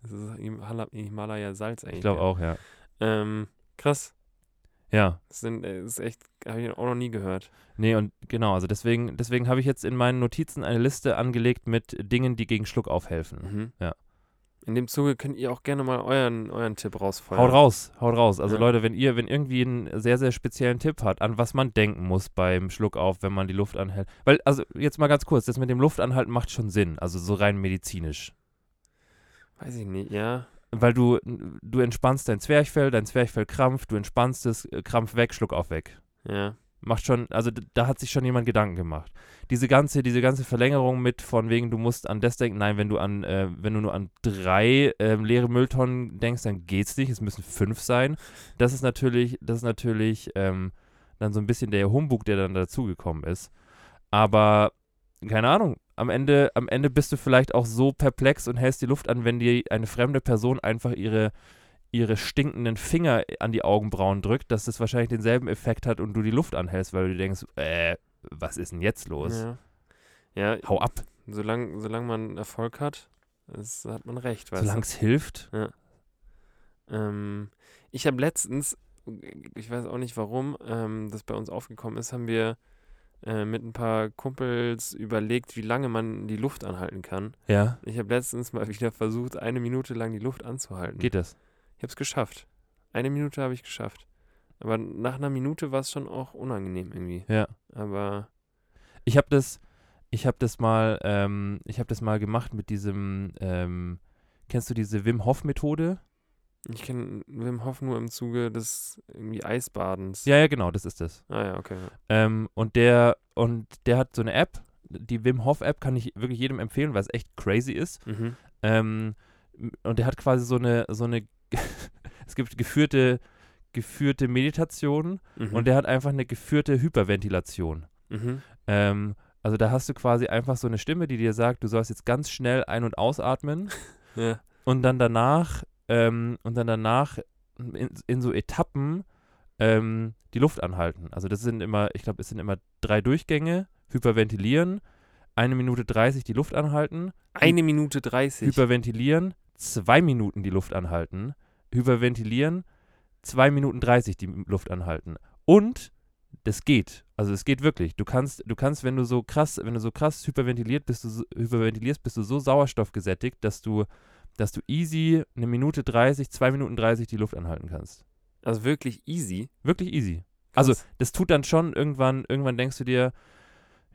Das ist Himal- Himalaya-Salz eigentlich. Ich glaube auch, ja. Ähm, krass. Ja. Das, sind, äh, das ist echt, habe ich auch noch nie gehört. Nee, und genau, also deswegen, deswegen habe ich jetzt in meinen Notizen eine Liste angelegt mit Dingen, die gegen Schluckauf helfen. Mhm. Ja. In dem Zuge könnt ihr auch gerne mal euren, euren Tipp rausfeuern. Haut raus, haut raus. Also Ja. Leute, wenn ihr, wenn irgendwie einen sehr, sehr speziellen Tipp hat, an was man denken muss beim Schluckauf, wenn man die Luft anhält. Weil, also jetzt mal ganz kurz, das mit dem Luftanhalten macht schon Sinn, also so rein medizinisch. Weiß ich nicht, ja. Weil du, du entspannst dein Zwerchfell, dein Zwerchfell krampft, du entspannst es, äh, Krampf weg, Schluckauf weg. Ja. Macht schon, also da hat sich schon jemand Gedanken gemacht. Diese ganze, diese ganze Verlängerung mit von wegen, du musst an das denken, nein, wenn du an, äh, wenn du nur an drei ähm, leere Mülltonnen denkst, dann geht's nicht, es müssen fünf sein. Das ist natürlich, das ist natürlich ähm, dann so ein bisschen der Humbug, der dann dazugekommen ist. Aber keine Ahnung, am Ende, am Ende bist du vielleicht auch so perplex und hältst die Luft an, wenn dir eine fremde Person einfach ihre ihre stinkenden Finger an die Augenbrauen drückt, dass das wahrscheinlich denselben Effekt hat und du die Luft anhältst, weil du denkst, äh, was ist denn jetzt los? Ja. Ja, Hau ab, solange solang man Erfolg hat, das hat man recht, solange es hilft. du. Ähm, ich habe letztens, ich weiß auch nicht warum, ähm, das bei uns aufgekommen ist, haben wir äh, mit ein paar Kumpels überlegt, wie lange man die Luft anhalten kann. Ja, Ich habe letztens mal [laughs] wieder versucht, eine Minute lang die Luft anzuhalten. geht das? Ich habe es geschafft. Eine Minute habe ich geschafft. Aber nach einer Minute war es schon auch unangenehm irgendwie. Ja. Aber Ich habe das, ich habe das mal, ähm, ich habe das mal gemacht mit diesem, ähm, kennst du diese Wim Hof Methode? ich kenne Wim Hof nur im Zuge des irgendwie Eisbadens. Ja, ja, genau, das ist das. Ah ja, okay. Ähm, und der, und der hat so eine App, die Wim Hof App kann ich wirklich jedem empfehlen, weil es echt crazy ist. Mhm. Ähm, und der hat quasi so eine, so eine, [laughs] es gibt geführte, geführte Meditation Mhm. und der hat einfach eine geführte Hyperventilation. mhm. Ähm, also da hast du quasi einfach so eine Stimme, die dir sagt, du sollst jetzt ganz schnell ein- und ausatmen [laughs] Ja. und dann danach, ähm, und dann danach in, in so Etappen ähm, die Luft anhalten. Also das sind immer, ich glaube, es sind immer drei Durchgänge, hyperventilieren, eine Minute 30 die Luft anhalten, Eine Minute 30. hyperventilieren, zwei Minuten die Luft anhalten, hyperventilieren, zwei Minuten 30 die Luft anhalten. Und das geht. Also es geht wirklich. Du kannst, du kannst, wenn du so krass, wenn du so krass hyperventiliert bist, du so, hyperventilierst, bist du so sauerstoffgesättigt, dass du, dass du easy eine Minute 30, zwei Minuten 30 die Luft anhalten kannst. Also wirklich easy. Wirklich easy. Also Krass. das tut dann schon irgendwann, irgendwann denkst du dir,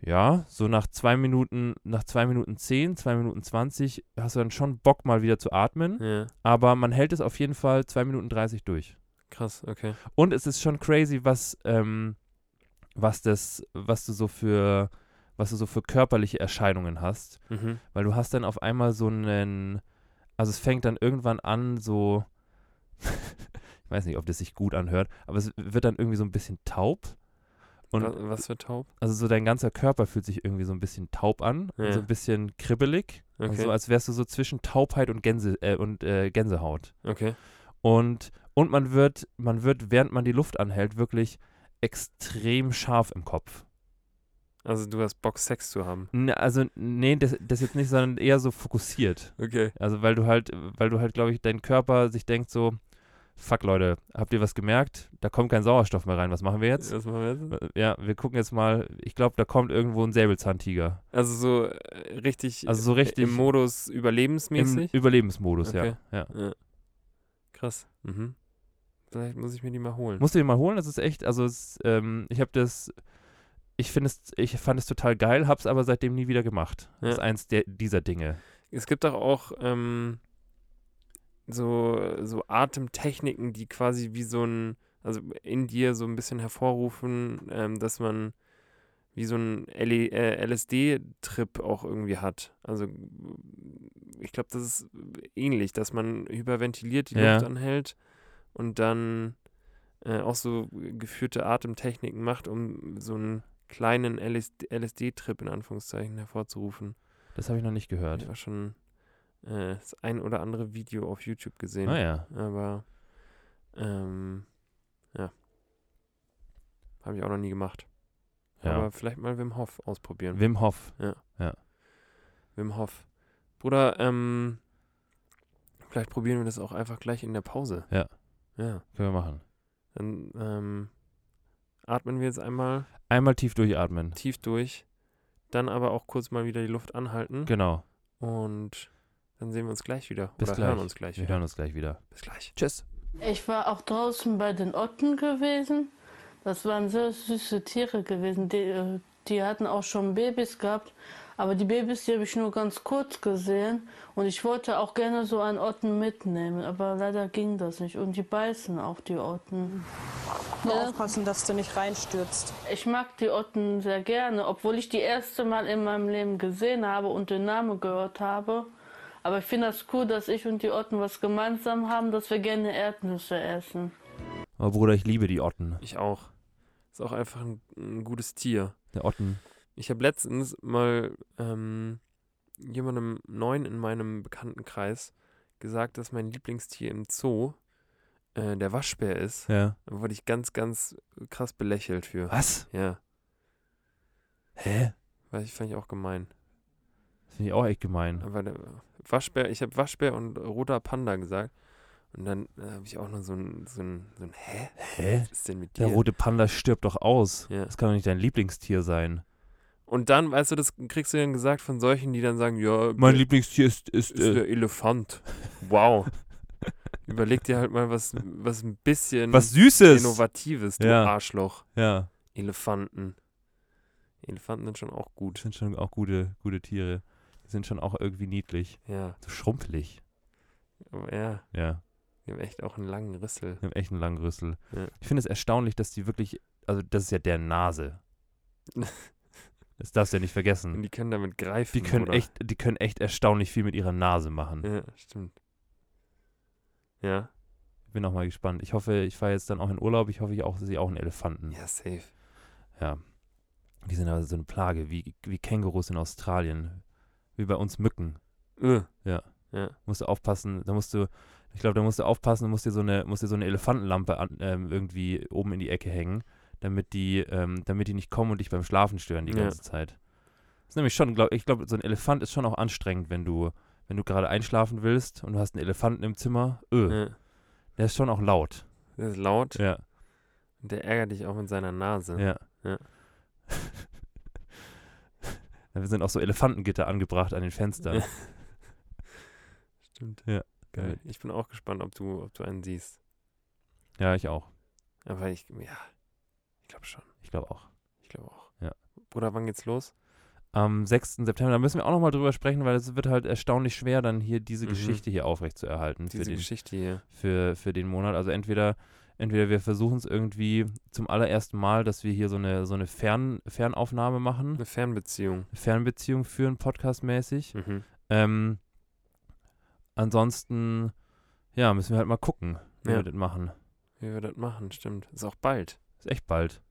ja, so nach zwei Minuten, nach zwei Minuten zehn, zwei Minuten zwanzig hast du dann schon Bock mal wieder zu atmen, Ja, aber man hält es auf jeden Fall zwei Minuten 30 durch. krass, okay. Und es ist schon crazy, was, ähm, was das, was du so für, was du so für körperliche Erscheinungen hast. Mhm. Weil du hast dann auf einmal so einen, also es fängt dann irgendwann an, so, [laughs] ich weiß nicht, ob das sich gut anhört, aber es wird dann irgendwie so ein bisschen taub. Und Wa- was für taub? also so dein ganzer Körper fühlt sich irgendwie so ein bisschen taub an Ja. so ein bisschen kribbelig. Okay. Also so als wärst du so zwischen Taubheit und, Gänse, äh, und äh, Gänsehaut. Okay. Und, und man wird, man wird, während man die Luft anhält, wirklich extrem scharf im Kopf. Also du hast Bock, Sex zu haben. Also, nee, das, das jetzt nicht, sondern eher so fokussiert. Okay. Also weil du halt, weil du halt, glaube ich, dein Körper sich denkt so, fuck Leute, habt ihr was gemerkt? Da kommt kein Sauerstoff mehr rein. Was machen wir jetzt? Was machen wir jetzt? Äh, Ja, wir gucken jetzt mal. Ich glaube, da kommt irgendwo ein Säbelzahntiger. Also so äh, richtig, Also so richtig im Modus im überlebensmäßig? Überlebensmodus, Okay. ja. ja. Ja. Krass. Mhm. Vielleicht muss ich mir die mal holen. Musst du den mal holen? Das ist echt, also es, ähm, ich habe das, ich finde es, ich fand es total geil, hab's aber seitdem nie wieder gemacht. Das Ja. ist eins der, dieser Dinge. Es gibt doch auch ähm, so, so Atemtechniken, die quasi wie so ein, also in dir so ein bisschen hervorrufen, ähm, dass man wie so ein LE äh, LSD-Trip auch irgendwie hat. Also ich glaube, das ist ähnlich, dass man hyperventiliert die Ja. Luft anhält und dann äh, auch so geführte Atemtechniken macht, um so einen kleinen LSD-Trip in Anführungszeichen hervorzurufen. Das habe ich noch nicht Ich gehört. habe auch schon äh, das ein oder andere Video auf YouTube gesehen. Ah ja. Aber ähm, ja. Habe ich auch noch nie gemacht. Ja. Aber vielleicht mal Wim Hof ausprobieren. Wim Hof. Wim Hof. Bruder, ähm, vielleicht probieren wir das auch einfach gleich in der Pause. Ja. Ja. Können wir machen. Dann ähm, atmen wir jetzt einmal Einmal tief durchatmen. tief durch. Dann aber auch kurz mal wieder die Luft anhalten. Genau. Und dann sehen wir uns gleich wieder. Bis oder gleich. hören uns gleich Wir wieder. hören uns gleich wieder. Bis gleich. Tschüss. Ich war auch draußen bei den Otten gewesen. Das waren sehr süße Tiere gewesen. Die, äh, die hatten auch schon Babys gehabt. Aber die Babys, die habe ich nur ganz kurz gesehen. Und ich wollte auch gerne so einen Otten mitnehmen. Aber leider ging das nicht. Und die beißen auch die Otten. Nur aufpassen, dass du nicht reinstürzt. Ich mag die Otten sehr gerne, obwohl ich die erste Mal in meinem Leben gesehen habe und den Namen gehört habe. Aber ich finde das cool, dass ich und die Otten was gemeinsam haben, dass wir gerne Erdnüsse essen. Aber Bruder, ich liebe die Otten. Ich auch. Ist auch einfach ein, ein gutes Tier. Der Otten. Ich habe letztens mal ähm, jemandem neuen in meinem Bekanntenkreis gesagt, dass mein Lieblingstier im Zoo äh, der Waschbär ist. Ja. Da wurde ich ganz, ganz krass belächelt für. Was? Ja, Hä? weil ich fand ich auch gemein. Das finde ich auch echt gemein. Aber der Waschbär, ich habe Waschbär und roter Panda gesagt. Und dann äh, habe ich auch noch so ein, so ein, so ein Hä? Hä? Was ist denn mit dir? Der rote Panda stirbt doch aus. Ja. Das kann doch nicht dein Lieblingstier sein. Und dann, weißt du, das kriegst du dann gesagt von solchen, die dann sagen, ja, Mein der- Lieblingstier ist, ist, ist äh, der Elefant. Wow. Überleg dir halt mal was, was ein bisschen was Süßes. Innovatives, du Ja. Arschloch. Ja, Elefanten. Elefanten sind schon auch gut. sind schon auch gute, gute Tiere. Die sind schon auch irgendwie niedlich. Ja, So schrumpelig. ja, Ja, die haben echt auch einen langen Rüssel. die haben echt einen langen Rüssel. Ja. Ich finde es erstaunlich, dass die wirklich, also das ist ja der Nase. [laughs] Das darfst du ja nicht Und vergessen. die können damit greifen. Die können oder? echt, die können echt erstaunlich viel mit ihrer Nase machen. Ja, stimmt. Ja, Bin auch mal gespannt. Ich hoffe, ich fahre jetzt dann auch in Urlaub. Ich hoffe, ich auch sehe auch einen Elefanten. ja, safe. Ja. Die sind aber so eine Plage, wie, wie Kängurus in Australien. Wie bei uns Mücken. Äh. Ja. Ja. Musst du aufpassen, da musst du, ich glaube, da musst du aufpassen, musst dir so eine, musst dir so eine Elefantenlampe an, ähm, irgendwie oben in die Ecke hängen, damit die, ähm, damit die nicht kommen und dich beim Schlafen stören die Ja. ganze Zeit. Das ist nämlich schon, glaub, ich glaube, so ein Elefant ist schon auch anstrengend, wenn du, wenn du gerade einschlafen willst und du hast einen Elefanten im Zimmer, öh, Ja. der ist schon auch laut. Der ist laut Ja, und der ärgert dich auch mit seiner Nase. ja. Ja. [laughs] Da sind auch so Elefantengitter angebracht an den Fenstern. Ja. [laughs] Stimmt. Ja, Geil. Ich bin auch gespannt, ob du, ob du einen siehst. Ja, ich auch. Aber ich, ja, ich glaube schon. Ich glaube auch. Ich glaube auch. Ja. Bruder, wann geht's los? Am 6. September, da müssen wir auch nochmal drüber sprechen, weil es wird halt erstaunlich schwer, dann hier diese Mhm. Geschichte hier aufrechtzuerhalten für Diese den, Geschichte hier. für, für den Monat. Also entweder, entweder wir versuchen es irgendwie zum allerersten Mal, dass wir hier so eine, so eine Fern, Fernaufnahme machen, Eine Fernbeziehung. eine Fernbeziehung führen, podcastmäßig. Mhm. Ähm, ansonsten, ja, müssen wir halt mal gucken, wie Ja. wir das machen. Wie wir das machen, stimmt. Ist auch bald. Ist echt bald.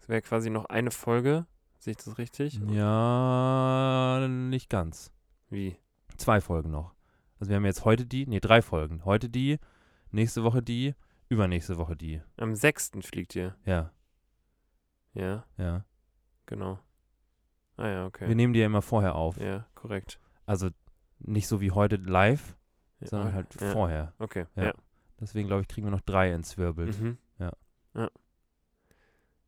Es wäre quasi noch eine Folge. Sehe ich das richtig? Ja, nicht ganz. Wie? Zwei Folgen noch. Also wir haben jetzt heute die, nee, drei Folgen. Heute die, nächste Woche die, übernächste Woche die. Am 6. fliegt ihr. Ja, Ja, ja. genau. Ah ja, okay. Wir nehmen die ja immer vorher auf. ja, korrekt. Also nicht so wie heute live, Ja, sondern halt ja. vorher. Okay, Ja. ja. Deswegen glaube ich, kriegen wir noch drei entzwirbelt. Mhm. Ja. ja.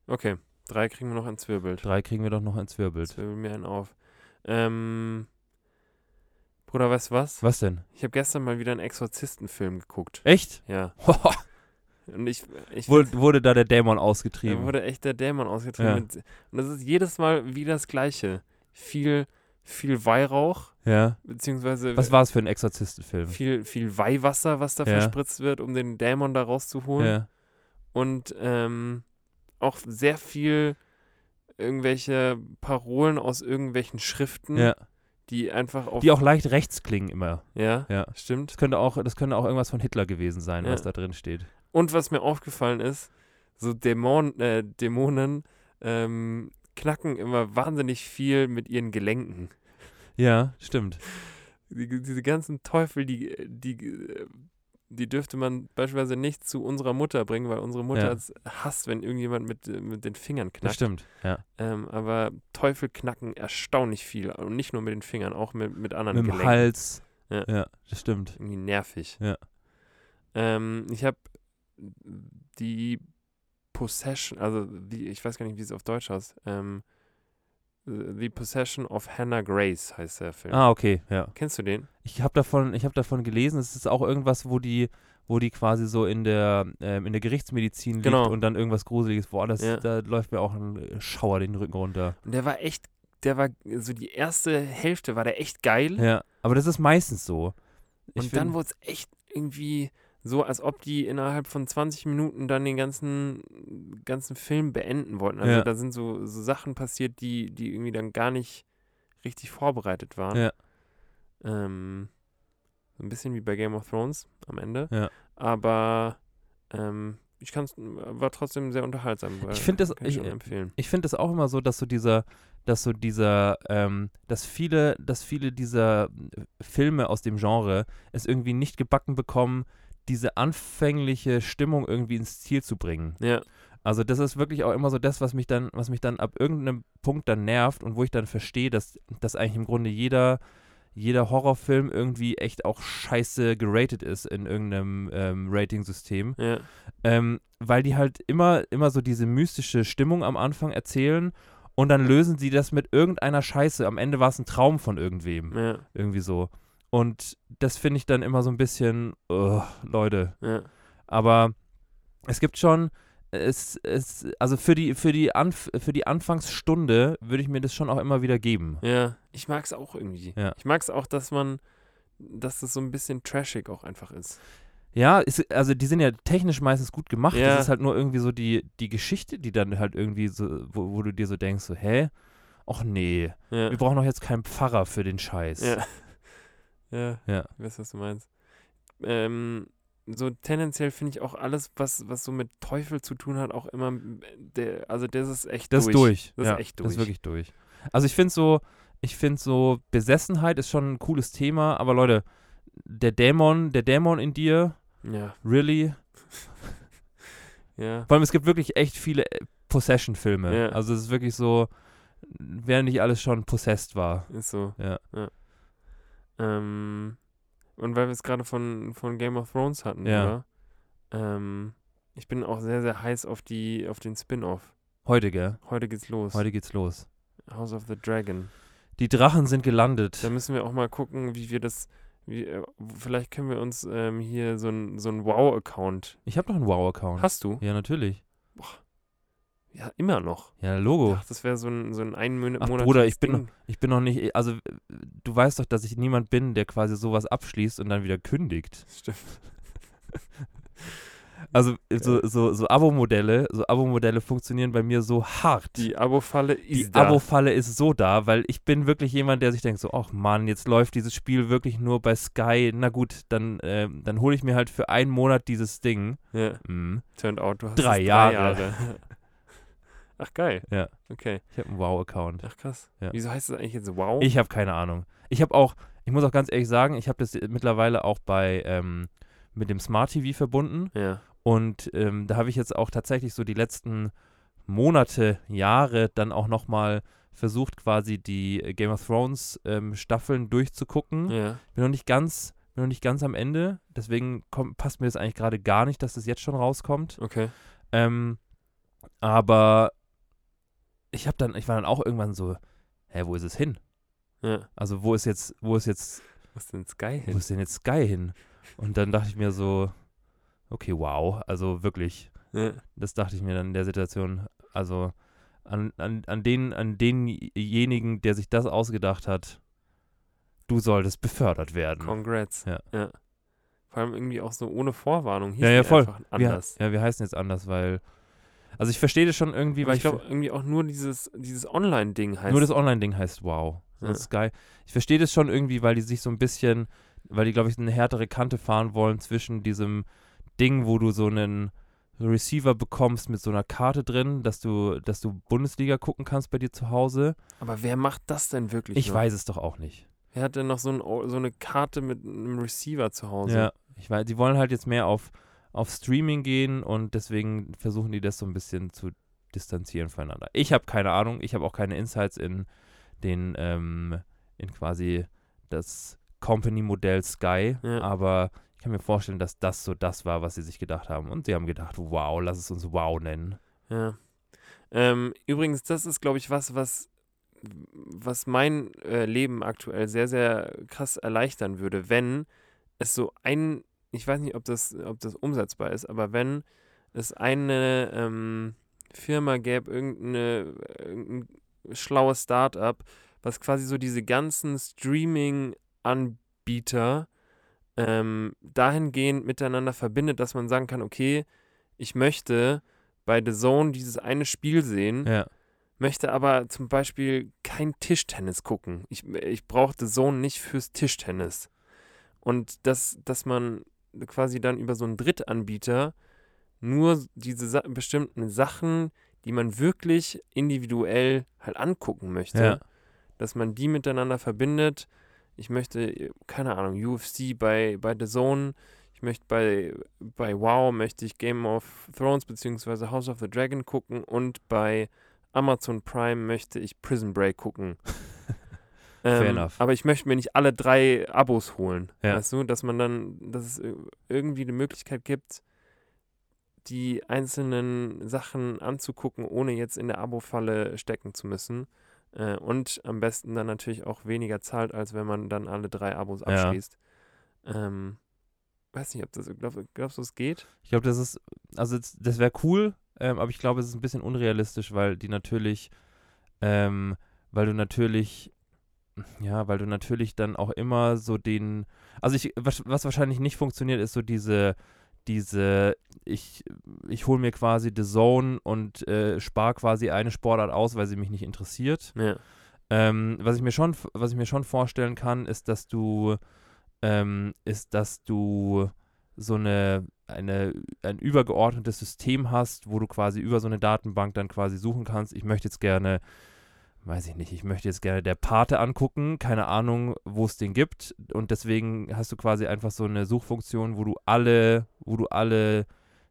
Okay, drei kriegen wir noch entzwirbelt. Drei kriegen wir doch noch entzwirbelt. Zwirbel mir einen auf. Ähm, Bruder, weißt du was? Was denn? Ich habe gestern mal wieder einen Exorzistenfilm geguckt. Echt? Ja. [laughs] Und ich, ich wurde, wurde da der Dämon da ausgetrieben? wurde echt der Dämon ausgetrieben. Ja. Und, das ist jedes Mal wieder das Gleiche. Viel, viel Weihrauch, ja. beziehungsweise Was war es für ein Exorzistenfilm? viel, viel Weihwasser, was da Ja. verspritzt wird, um den Dämon da rauszuholen. Ja. Und ähm, auch sehr viel irgendwelche Parolen aus irgendwelchen Schriften, ja. die einfach auf. Die auch leicht rechts klingen immer. Ja, Ja. stimmt. Das könnte auch, das könnte auch irgendwas von Hitler gewesen sein, Ja. was da drin steht. Und was mir aufgefallen ist, so Dämon, äh, Dämonen ähm, knacken immer wahnsinnig viel mit ihren Gelenken. Ja, stimmt. Die, diese ganzen Teufel, die, die, die dürfte man beispielsweise nicht zu unserer Mutter bringen, weil unsere Mutter Ja. hasst, wenn irgendjemand mit, äh, mit den Fingern Das knackt. stimmt. Ja. Ähm, aber Teufel knacken erstaunlich viel. Und nicht nur mit den Fingern, auch mit, mit anderen Mit dem Gelenken. Hals. Ja. ja, das stimmt. Irgendwie nervig. Ja. Ähm, ich habe die Possession, also die, ich weiß gar nicht, wie es auf Deutsch heißt. Ähm, The Possession of Hannah Grace heißt der Film. Ah, okay, ja. Kennst du den? Ich habe davon, ich habe davon gelesen, es ist auch irgendwas, wo die, wo die quasi so in der, ähm, in der Gerichtsmedizin liegt Genau. und dann irgendwas Gruseliges. Boah, das, Ja. da läuft mir auch ein Schauer den Rücken runter. Und der war echt, der war, so die erste Hälfte war der echt geil. Ja, aber das ist meistens so. Ich und dann find- wurde es echt irgendwie so, als ob die innerhalb von 20 Minuten dann den ganzen, ganzen Film beenden wollten. Also Ja. da sind so, so Sachen passiert, die, die irgendwie dann gar nicht richtig vorbereitet waren. Ja. Ähm, so ein bisschen wie bei Game of Thrones am Ende. Ja. Aber ähm, ich kann es, war trotzdem sehr unterhaltsam. Ich find das- ich ich- ich finde es auch immer so, dass so dieser, dass so dieser, ähm, dass viele, dass viele dieser äh, Filme aus dem Genre es irgendwie nicht gebacken bekommen, diese anfängliche Stimmung irgendwie ins Ziel zu bringen. Ja, Also das ist wirklich auch immer so das, was mich dann, was mich dann ab irgendeinem Punkt dann nervt und wo ich dann verstehe, dass, dass eigentlich im Grunde jeder, jeder Horrorfilm irgendwie echt auch scheiße geratet ist in irgendeinem ähm, Rating-System. ja, Ähm, weil die halt immer, immer so diese mystische Stimmung am Anfang erzählen und dann lösen sie das mit irgendeiner Scheiße. Am Ende war es ein Traum von irgendwem. ja, Irgendwie so. Und das finde ich dann immer so ein bisschen, ugh, Leute. ja. Aber es gibt schon, es, es, also für die, für die, Anf für die Anfangsstunde würde ich mir das schon auch immer wieder geben. Ja, ich mag es auch irgendwie. Ja. Ich mag es auch, dass man, dass das so ein bisschen trashig auch einfach ist. Ja, ist, also die sind ja technisch meistens gut gemacht. Ja. Das ist halt nur irgendwie so die, die Geschichte, die dann halt irgendwie so, wo, wo du dir so denkst, so, hä? Och nee, Ja. wir brauchen doch jetzt keinen Pfarrer für den Scheiß. Ja. Ja, Ja. ich weiß, was du meinst. Ähm, so tendenziell finde ich auch alles, was, was so mit Teufel zu tun hat, auch immer, der, also das ist echt Das durch. ist durch. Das ja, ist echt Das ist durch. wirklich durch. Also ich finde so, ich finde so, Besessenheit ist schon ein cooles Thema, aber Leute, der Dämon, der Dämon in dir, Ja, really? ja. Vor allem, es gibt wirklich echt viele äh, Possession-Filme. Ja. Also es ist wirklich so, wer nicht alles schon possessed war. Ist so. Ja. Ähm, und weil wir es gerade von, von Game of Thrones hatten, Ja. oder? Ähm, ich bin auch sehr, sehr heiß auf die, auf den Spin-off. Heute, gell? Heute geht's los. Heute geht's los. House of the Dragon. Die Drachen sind gelandet. Da müssen wir auch mal gucken, wie wir das. Wie, äh, vielleicht können wir uns ähm, hier so ein, so ein Wow-Account. Ich habe noch einen Wow-Account. Hast du? Ja, natürlich. Ja, immer noch. Ja, Logo. Ach, das wäre so ein, so ein Einmonat. Ach, Bruder, ich bin Ich bin noch nicht, also du weißt doch, dass ich niemand bin, der quasi sowas abschließt und dann wieder kündigt. Stimmt. [laughs] Also so, so, so Abo-Modelle, so Abo-Modelle funktionieren bei mir so hart. Die Abo-Falle ist Die da. Abo-Falle ist so da, weil ich bin wirklich jemand, der sich denkt so, ach Mann, jetzt läuft dieses Spiel wirklich nur bei Sky. Na gut, dann, äh, dann hole ich mir halt für einen Monat dieses Ding. ja, Hm. turned out, du hast Drei es Jahre. [laughs] Ach, geil. Ja. Okay. Ich habe einen Wow-Account. Ach, krass. Ja. Wieso heißt das eigentlich jetzt Wow? Ich habe keine Ahnung. Ich habe auch, ich muss auch ganz ehrlich sagen, ich habe das mittlerweile auch bei ähm, mit dem Smart TV verbunden. ja. Und ähm, da habe ich jetzt auch tatsächlich so die letzten Monate, Jahre dann auch nochmal versucht, quasi die Game of Thrones ähm, Staffeln durchzugucken. Ja. Bin noch nicht ganz, bin noch nicht ganz am Ende. Deswegen kommt, passt mir das eigentlich gerade gar nicht, dass das jetzt schon rauskommt. Okay. Ähm, aber ich habe dann, ich war dann auch irgendwann so, hä, wo ist es hin? Ja. Also wo ist jetzt, wo ist jetzt, Was ist denn Sky wo hin? ist denn jetzt Sky hin? Und dann dachte ich mir so, okay, wow, also wirklich, Ja. das dachte ich mir dann in der Situation. Also an, an, an, den, an denjenigen, der sich das ausgedacht hat, du solltest befördert werden. Congrats. Ja. Vor allem irgendwie auch so ohne Vorwarnung. Hieß Ja, ja, voll. einfach Wir, anders. ja, wir heißen jetzt anders, weil. Also ich verstehe das schon irgendwie, weil ich glaube, irgendwie auch nur dieses, dieses Online-Ding heißt. Nur das Online-Ding heißt Wow. So Ja. Sky. Ich verstehe das schon irgendwie, weil die sich so ein bisschen, weil die, glaube ich, eine härtere Kante fahren wollen zwischen diesem Ding, wo du so einen Receiver bekommst mit so einer Karte drin, dass du, dass du Bundesliga gucken kannst bei dir zu Hause. Aber wer macht das denn wirklich? Ich noch? weiß es doch auch nicht. Wer hat denn noch so, ein, so eine Karte mit einem Receiver zu Hause? Ja, ich weiß, die wollen halt jetzt mehr auf, auf Streaming gehen und deswegen versuchen die das so ein bisschen zu distanzieren voneinander. Ich habe keine Ahnung, ich habe auch keine Insights in den, ähm, in quasi das Company-Modell Sky, Ja. aber ich kann mir vorstellen, dass das so das war, was sie sich gedacht haben. Und sie haben gedacht, wow, lass es uns wow nennen. Ja. Ähm, übrigens, das ist, glaube ich, was, was, was mein äh, Leben aktuell sehr, sehr krass erleichtern würde, wenn es so ein, ich weiß nicht, ob das, ob das umsetzbar ist, aber wenn es eine ähm, Firma gäbe, irgendeine, irgendein schlaues Startup, was quasi so diese ganzen Streaming-Anbieter ähm, dahingehend miteinander verbindet, dass man sagen kann, okay, ich möchte bei The Zone dieses eine Spiel sehen, Ja, möchte aber zum Beispiel kein Tischtennis gucken. Ich, ich brauche The Zone nicht fürs Tischtennis. Und dass, dass man quasi dann über so einen Drittanbieter nur diese Sa bestimmten Sachen, die man wirklich individuell halt angucken möchte, Ja. dass man die miteinander verbindet. Ich möchte, keine Ahnung, UFC bei, bei The Zone, ich möchte bei, bei WoW möchte ich Game of Thrones bzw. House of the Dragon gucken und bei Amazon Prime möchte ich Prison Break gucken. [laughs] Fair ähm, enough. Aber ich möchte mir nicht alle drei Abos holen. Ja. Weißt du, dass man dann, dass es ir- irgendwie eine Möglichkeit gibt, die einzelnen Sachen anzugucken, ohne jetzt in der Abo-Falle stecken zu müssen. Äh, und am besten dann natürlich auch weniger zahlt, als wenn man dann alle drei Abos Ja. abschließt. Ähm, weiß nicht, ob das, glaub, glaubst du, es geht? Ich glaube, das ist, also das, das wäre cool, ähm, aber ich glaube, es ist ein bisschen unrealistisch, weil die natürlich, ähm, weil du natürlich, ja, weil du natürlich dann auch immer so den, also ich, was, was wahrscheinlich nicht funktioniert, ist so diese, diese, ich, ich hole mir quasi The Zone und äh, spare quasi eine Sportart aus, weil sie mich nicht interessiert. Ja. Ähm, was ich mir schon, was ich mir schon vorstellen kann, ist, dass du, ähm, ist, dass du so eine, eine, ein übergeordnetes System hast, wo du quasi über so eine Datenbank dann quasi suchen kannst. Ich möchte jetzt gerne, weiß ich nicht, ich möchte jetzt gerne der Pate angucken, keine Ahnung, wo es den gibt. Und deswegen hast du quasi einfach so eine Suchfunktion, wo du alle, wo du alle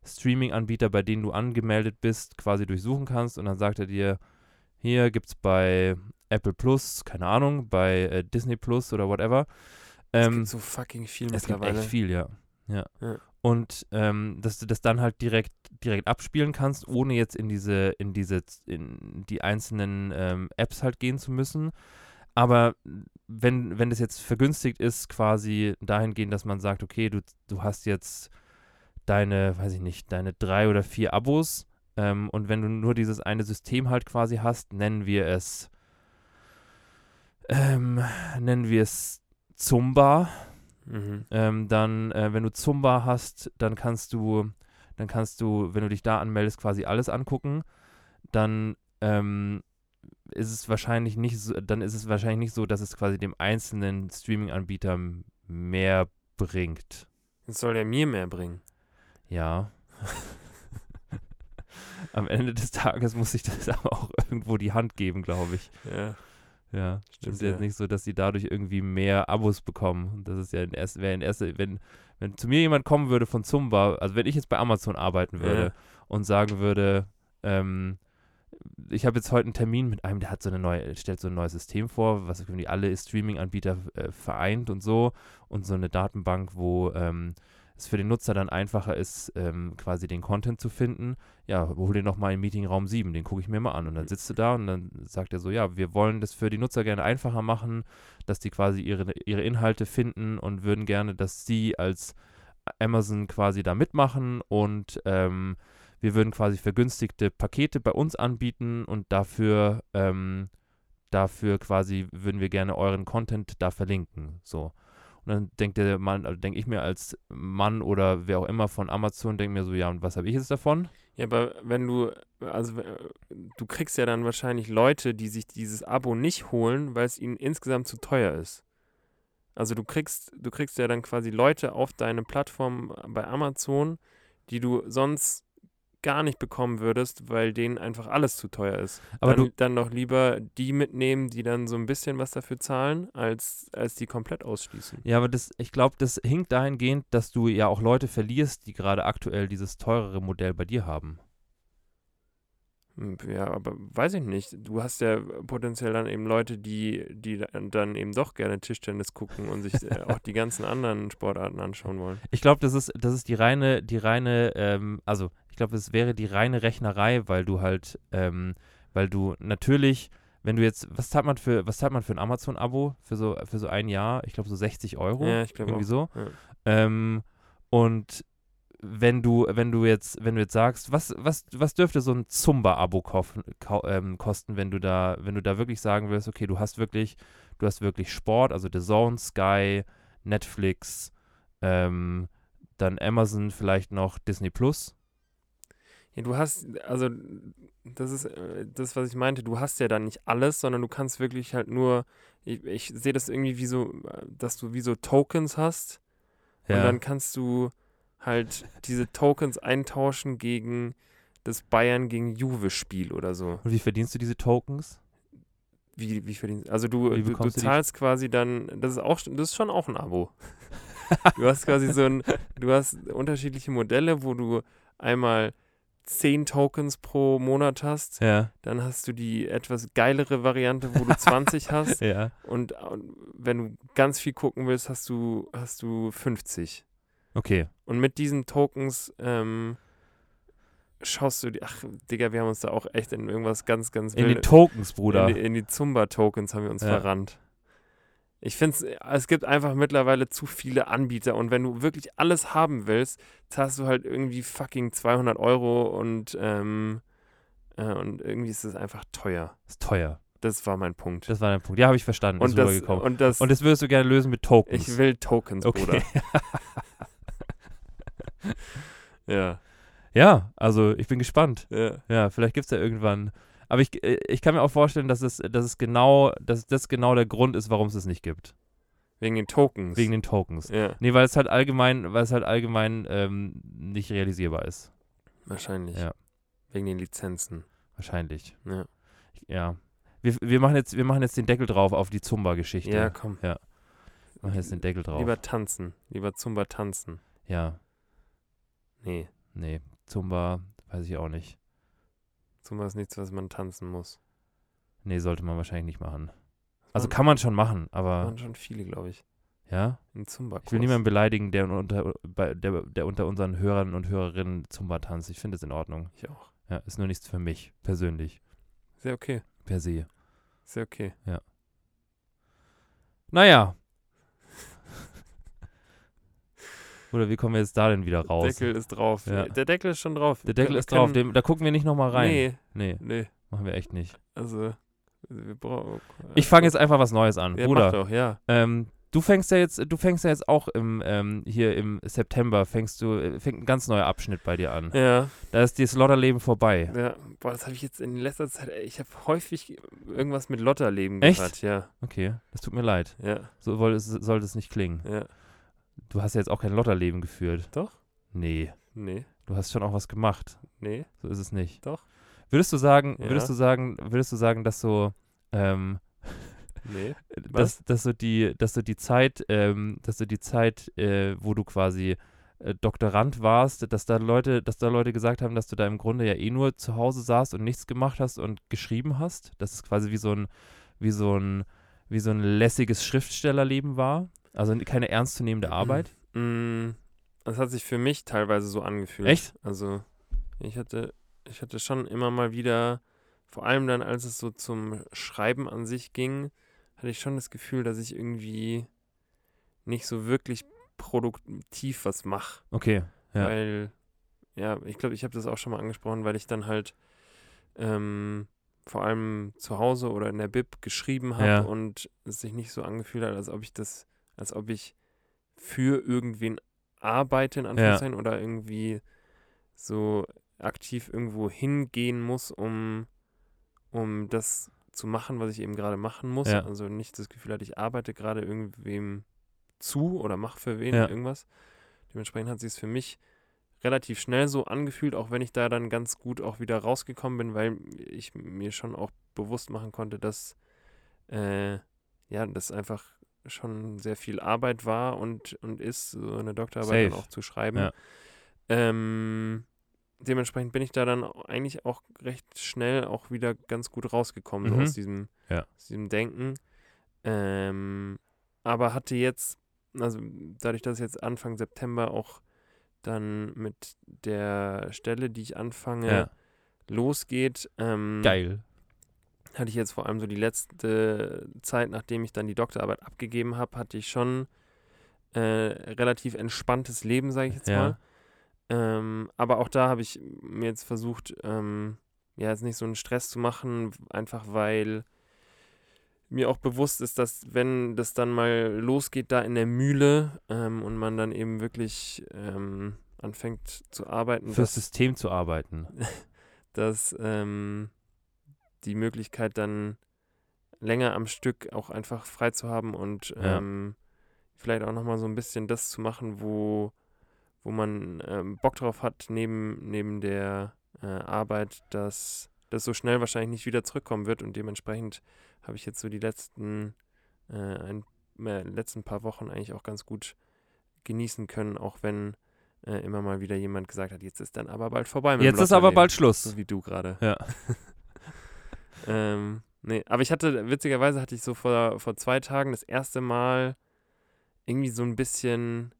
Streaming-Anbieter, bei denen du angemeldet bist, quasi durchsuchen kannst. Und dann sagt er dir, hier gibt es bei Apple Plus, keine Ahnung, bei äh, Disney Plus oder whatever, es Ähm, gibt so fucking viel es gibt mittlerweile. echt viel, ja. ja. Ja. Und ähm, dass du das dann halt direkt, direkt abspielen kannst, ohne jetzt in diese, in diese, in die einzelnen ähm, Apps halt gehen zu müssen. Aber wenn, wenn das jetzt vergünstigt ist, quasi dahingehend, dass man sagt, okay, du, du hast jetzt deine, weiß ich nicht, deine drei oder vier Abos ähm, und wenn du nur dieses eine System halt quasi hast, nennen wir es, ähm, nennen wir es Zumba. Mhm. Ähm, dann, äh, wenn du Zumba hast, dann kannst du, dann kannst du, wenn du dich da anmeldest, quasi alles angucken. Dann ähm, ist es wahrscheinlich nicht so, dann ist es wahrscheinlich nicht so, dass es quasi dem einzelnen Streaming-Anbieter mehr bringt. Das soll ja mir mehr bringen. Ja. [laughs] Am Ende des Tages muss ich das [laughs] aber auch irgendwo die Hand geben, glaube ich. Ja. Ja, es Stimmt, ist jetzt ja. nicht so, dass sie dadurch irgendwie mehr Abos bekommen. Das ist ja in erst, wäre in erster, wenn, wenn zu mir jemand kommen würde von Zumba, also wenn ich jetzt bei Amazon arbeiten würde Ja. und sagen würde, ähm, ich habe jetzt heute einen Termin mit einem, der hat so eine neue, stellt so ein neues System vor, was irgendwie alle Streaming-Anbieter äh, vereint und so und so eine Datenbank, wo ähm, es für den Nutzer dann einfacher ist, ähm, quasi den Content zu finden. Ja, hol den nochmal in Meetingraum 7, den gucke ich mir mal an. Und dann sitzt du da und dann sagt er so, ja, wir wollen das für die Nutzer gerne einfacher machen, dass die quasi ihre, ihre Inhalte finden und würden gerne, dass sie als Amazon quasi da mitmachen und ähm, wir würden quasi vergünstigte Pakete bei uns anbieten und dafür, ähm, dafür quasi würden wir gerne euren Content da verlinken. So. Und dann denkt der Mann, also denke ich mir als Mann oder wer auch immer von Amazon, denke mir so, ja, und was habe ich jetzt davon? Ja, aber wenn du, also äh, du kriegst ja dann wahrscheinlich Leute, die sich dieses Abo nicht holen, weil es ihnen insgesamt zu teuer ist. Also du kriegst, du kriegst ja dann quasi Leute auf deine Plattform bei Amazon, die du sonst gar nicht bekommen würdest, weil denen einfach alles zu teuer ist. Aber dann, du, dann doch lieber die mitnehmen, die dann so ein bisschen was dafür zahlen, als, als die komplett ausschließen. ja, aber das, ich glaube, das hinkt dahingehend, dass du ja auch Leute verlierst, die gerade aktuell dieses teurere Modell bei dir haben. Hm, Ja, aber weiß ich nicht. Du hast ja potenziell dann eben Leute, die, die dann- eben doch gerne Tischtennis gucken und sich äh, auch die ganzen anderen Sportarten anschauen wollen. Ich glaube, das ist, das ist die reine, die reine, ähm, also glaube, es wäre die reine Rechnerei, weil du halt, ähm, weil du natürlich, wenn du jetzt, was zahlt man für, was zahlt man für ein Amazon-Abo für so, für so ein Jahr? Ich glaube so 60 Euro. Ja, ich glaube irgendwie auch. so. Ja. Ähm, und wenn du, wenn du jetzt, wenn du jetzt sagst, was, was, was dürfte so ein Zumba-Abo ähm, kosten, wenn du da, wenn du da wirklich sagen willst, okay, du hast wirklich, du hast wirklich Sport, also The Zone, Sky, Netflix, ähm, dann Amazon, vielleicht noch Disney Plus. Ja, du hast, also das ist äh, das, was ich meinte, du hast ja dann nicht alles, sondern du kannst wirklich halt nur, ich, ich sehe das irgendwie wie so, äh, dass du wie so Tokens hast und dann kannst du halt diese Tokens eintauschen gegen das Bayern gegen Juve-Spiel oder so. Und wie verdienst du diese Tokens? Wie, wie verdienst Also du, Wie du, du zahlst quasi dann, das ist auch das ist schon auch ein Abo. [laughs] du hast quasi so ein, du hast unterschiedliche Modelle, wo du einmal 10 Tokens pro Monat hast, Ja, dann hast du die etwas geilere Variante, wo du 20 [laughs] hast ja. und, und wenn du ganz viel gucken willst, hast du, hast du 50. Okay. Und mit diesen Tokens ähm, schaust du die, ach Digga, wir haben uns da auch echt in irgendwas ganz, ganz In die Tokens, Bruder. in die, in die Zumba-Tokens haben wir uns Ja. verrannt. Ich finde es, es gibt einfach mittlerweile zu viele Anbieter und wenn du wirklich alles haben willst, zahlst du halt irgendwie fucking 200 Euro und, ähm, äh, und irgendwie ist es einfach teuer. ist teuer. Das war mein Punkt. Das war dein Punkt. Ja, habe ich verstanden. und, ist das, und das, Und das würdest du gerne lösen mit Tokens. ich will Tokens, Okay. Bruder. [laughs] Ja, Ja, also ich bin gespannt. ja. Ja, vielleicht gibt es ja irgendwann. Aber ich, äh, ich kann mir auch vorstellen, dass es, dass es genau, dass das genau der Grund ist, warum es es nicht gibt. Wegen den Tokens. Wegen den Tokens. ja, Nee, weil es halt allgemein, weil es halt allgemein ähm, nicht realisierbar ist. wahrscheinlich. Ja. Wegen den Lizenzen. Wahrscheinlich. Ja, Ja. Wir, wir, machen jetzt, wir machen jetzt den Deckel drauf auf die Zumba-Geschichte. ja komm. Wir machen jetzt den Deckel drauf. Lieber tanzen. Lieber Zumba tanzen. ja, Nee, nee. Zumba, weiß ich auch nicht. Zumba ist nichts, was man tanzen muss. Nee, sollte man wahrscheinlich nicht machen. Also kann man schon machen, aber waren schon viele, glaube ich. Ja? Ein Zumba-Kurs. Ich will niemanden beleidigen, der unter, der, der unter unseren Hörern und Hörerinnen Zumba tanzt. Ich finde es in Ordnung. Ich auch. Ja, ist nur nichts für mich, persönlich, Sehr okay. per se. Sehr okay. Naja. Oder wie kommen wir jetzt da denn wieder raus? Deckel ist drauf. Ja. Der Deckel ist schon drauf. Der Deckel ist drauf, dem, da gucken wir nicht nochmal rein. Nee, Nee, nee. machen wir echt nicht. Also, wir brauchen. Ich fange jetzt einfach was Neues an. Ja, Bruder, mach doch, ja. Ähm, du fängst ja jetzt, du fängst ja jetzt auch im, ähm, hier im September, fängst du, äh, fängt ein ganz neuer Abschnitt bei dir an. Ja, Da ist das Lotterleben vorbei. ja. Boah, das habe ich jetzt in letzter Zeit. Ich habe häufig irgendwas mit Lotterleben Echt? gehört. Ja, Okay, das tut mir leid. ja, So soll es, sollte es nicht klingen. ja. Du hast ja jetzt auch kein Lotterleben geführt. Doch? Nee, Nee, du hast schon auch was gemacht. nee, So ist es nicht. Doch. Würdest du sagen, Ja. würdest du sagen, würdest du sagen, dass so, ähm, [laughs] nee. [laughs] dass, dass so die, dass du die Zeit, ähm, dass du die Zeit, äh, wo du quasi äh, Doktorand warst, dass da Leute, dass da Leute gesagt haben, dass du da im Grunde ja eh nur zu Hause saßt und nichts gemacht hast und geschrieben hast. Dass es quasi wie so ein, wie so ein, wie so ein lässiges Schriftstellerleben war. Also keine ernstzunehmende Arbeit. Mm, Das hat sich für mich teilweise so angefühlt. Echt? Also, ich hatte, ich hatte schon immer mal wieder, vor allem dann, als es so zum Schreiben an sich ging, hatte ich schon das Gefühl, dass ich irgendwie nicht so wirklich produktiv was mache. Okay. Ja. Weil, ja, ich glaube, ich habe das auch schon mal angesprochen, weil ich dann halt ähm, vor allem zu Hause oder in der Bib geschrieben habe Ja. und es sich nicht so angefühlt hat, als ob ich das, als ob ich für irgendwen arbeite, in Anführungszeichen, oder irgendwie so aktiv irgendwo hingehen muss, um, um das zu machen, was ich eben gerade machen muss. Ja. Also nicht das Gefühl hatte, ich arbeite gerade irgendwem zu oder mache für wen Ja. irgendwas. Dementsprechend hat sich es für mich relativ schnell so angefühlt, auch wenn ich da dann ganz gut auch wieder rausgekommen bin, weil ich mir schon auch bewusst machen konnte, dass äh, ja, das einfach schon sehr viel Arbeit war und, und ist, so eine Doktorarbeit auch zu schreiben. Ja. Ähm, dementsprechend bin ich da dann eigentlich auch recht schnell auch wieder ganz gut rausgekommen, Mhm. so aus diesem, Ja. aus diesem Denken. Ähm, aber hatte jetzt, also dadurch, dass jetzt Anfang September auch dann mit der Stelle, die ich anfange, Ja. losgeht, ähm, Geil. Hatte ich jetzt vor allem so die letzte Zeit, nachdem ich dann die Doktorarbeit abgegeben habe, hatte ich schon äh, relativ entspanntes Leben, sage ich jetzt Ja. mal. Ähm, aber auch da habe ich mir jetzt versucht, ähm, ja, jetzt nicht so einen Stress zu machen, einfach weil mir auch bewusst ist, dass wenn das dann mal losgeht da in der Mühle ähm, und man dann eben wirklich ähm, anfängt zu arbeiten, Fürs System zu arbeiten. [laughs] dass ähm, die Möglichkeit dann länger am Stück auch einfach frei zu haben und Ja. ähm, vielleicht auch nochmal so ein bisschen das zu machen, wo, wo man ähm, Bock drauf hat, neben, neben der äh, Arbeit, dass das so schnell wahrscheinlich nicht wieder zurückkommen wird und dementsprechend habe ich jetzt so die letzten, äh, ein, äh, letzten paar Wochen eigentlich auch ganz gut genießen können, auch wenn äh, immer mal wieder jemand gesagt hat, jetzt ist dann aber bald vorbei Jetzt ist aber bald Schluss. So wie du gerade. Ja. [laughs] ähm, nee, aber ich hatte, witzigerweise hatte ich so vor, vor zwei Tagen das erste Mal irgendwie so ein bisschen,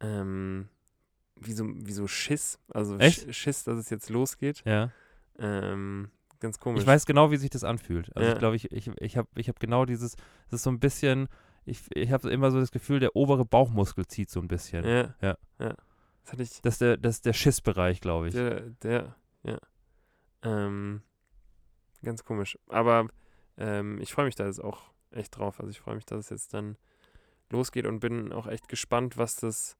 ähm, wie so, wie so Schiss. Also Echt? Sch Schiss, dass es jetzt losgeht. Ja. Ähm, ganz komisch. Ich weiß genau, wie sich das anfühlt. Also Ja. ich glaube, ich, ich, ich habe ich hab genau dieses, das ist so ein bisschen, ich, ich habe immer so das Gefühl, der obere Bauchmuskel zieht so ein bisschen. Ja. Ja. ja. Das hatte ich. Das ist der, das ist der Schissbereich, glaube ich. Der, der, ja. Ähm, ganz komisch. Aber ähm, ich freue mich da jetzt auch echt drauf. Also ich freue mich, dass es jetzt dann losgeht und bin auch echt gespannt, was das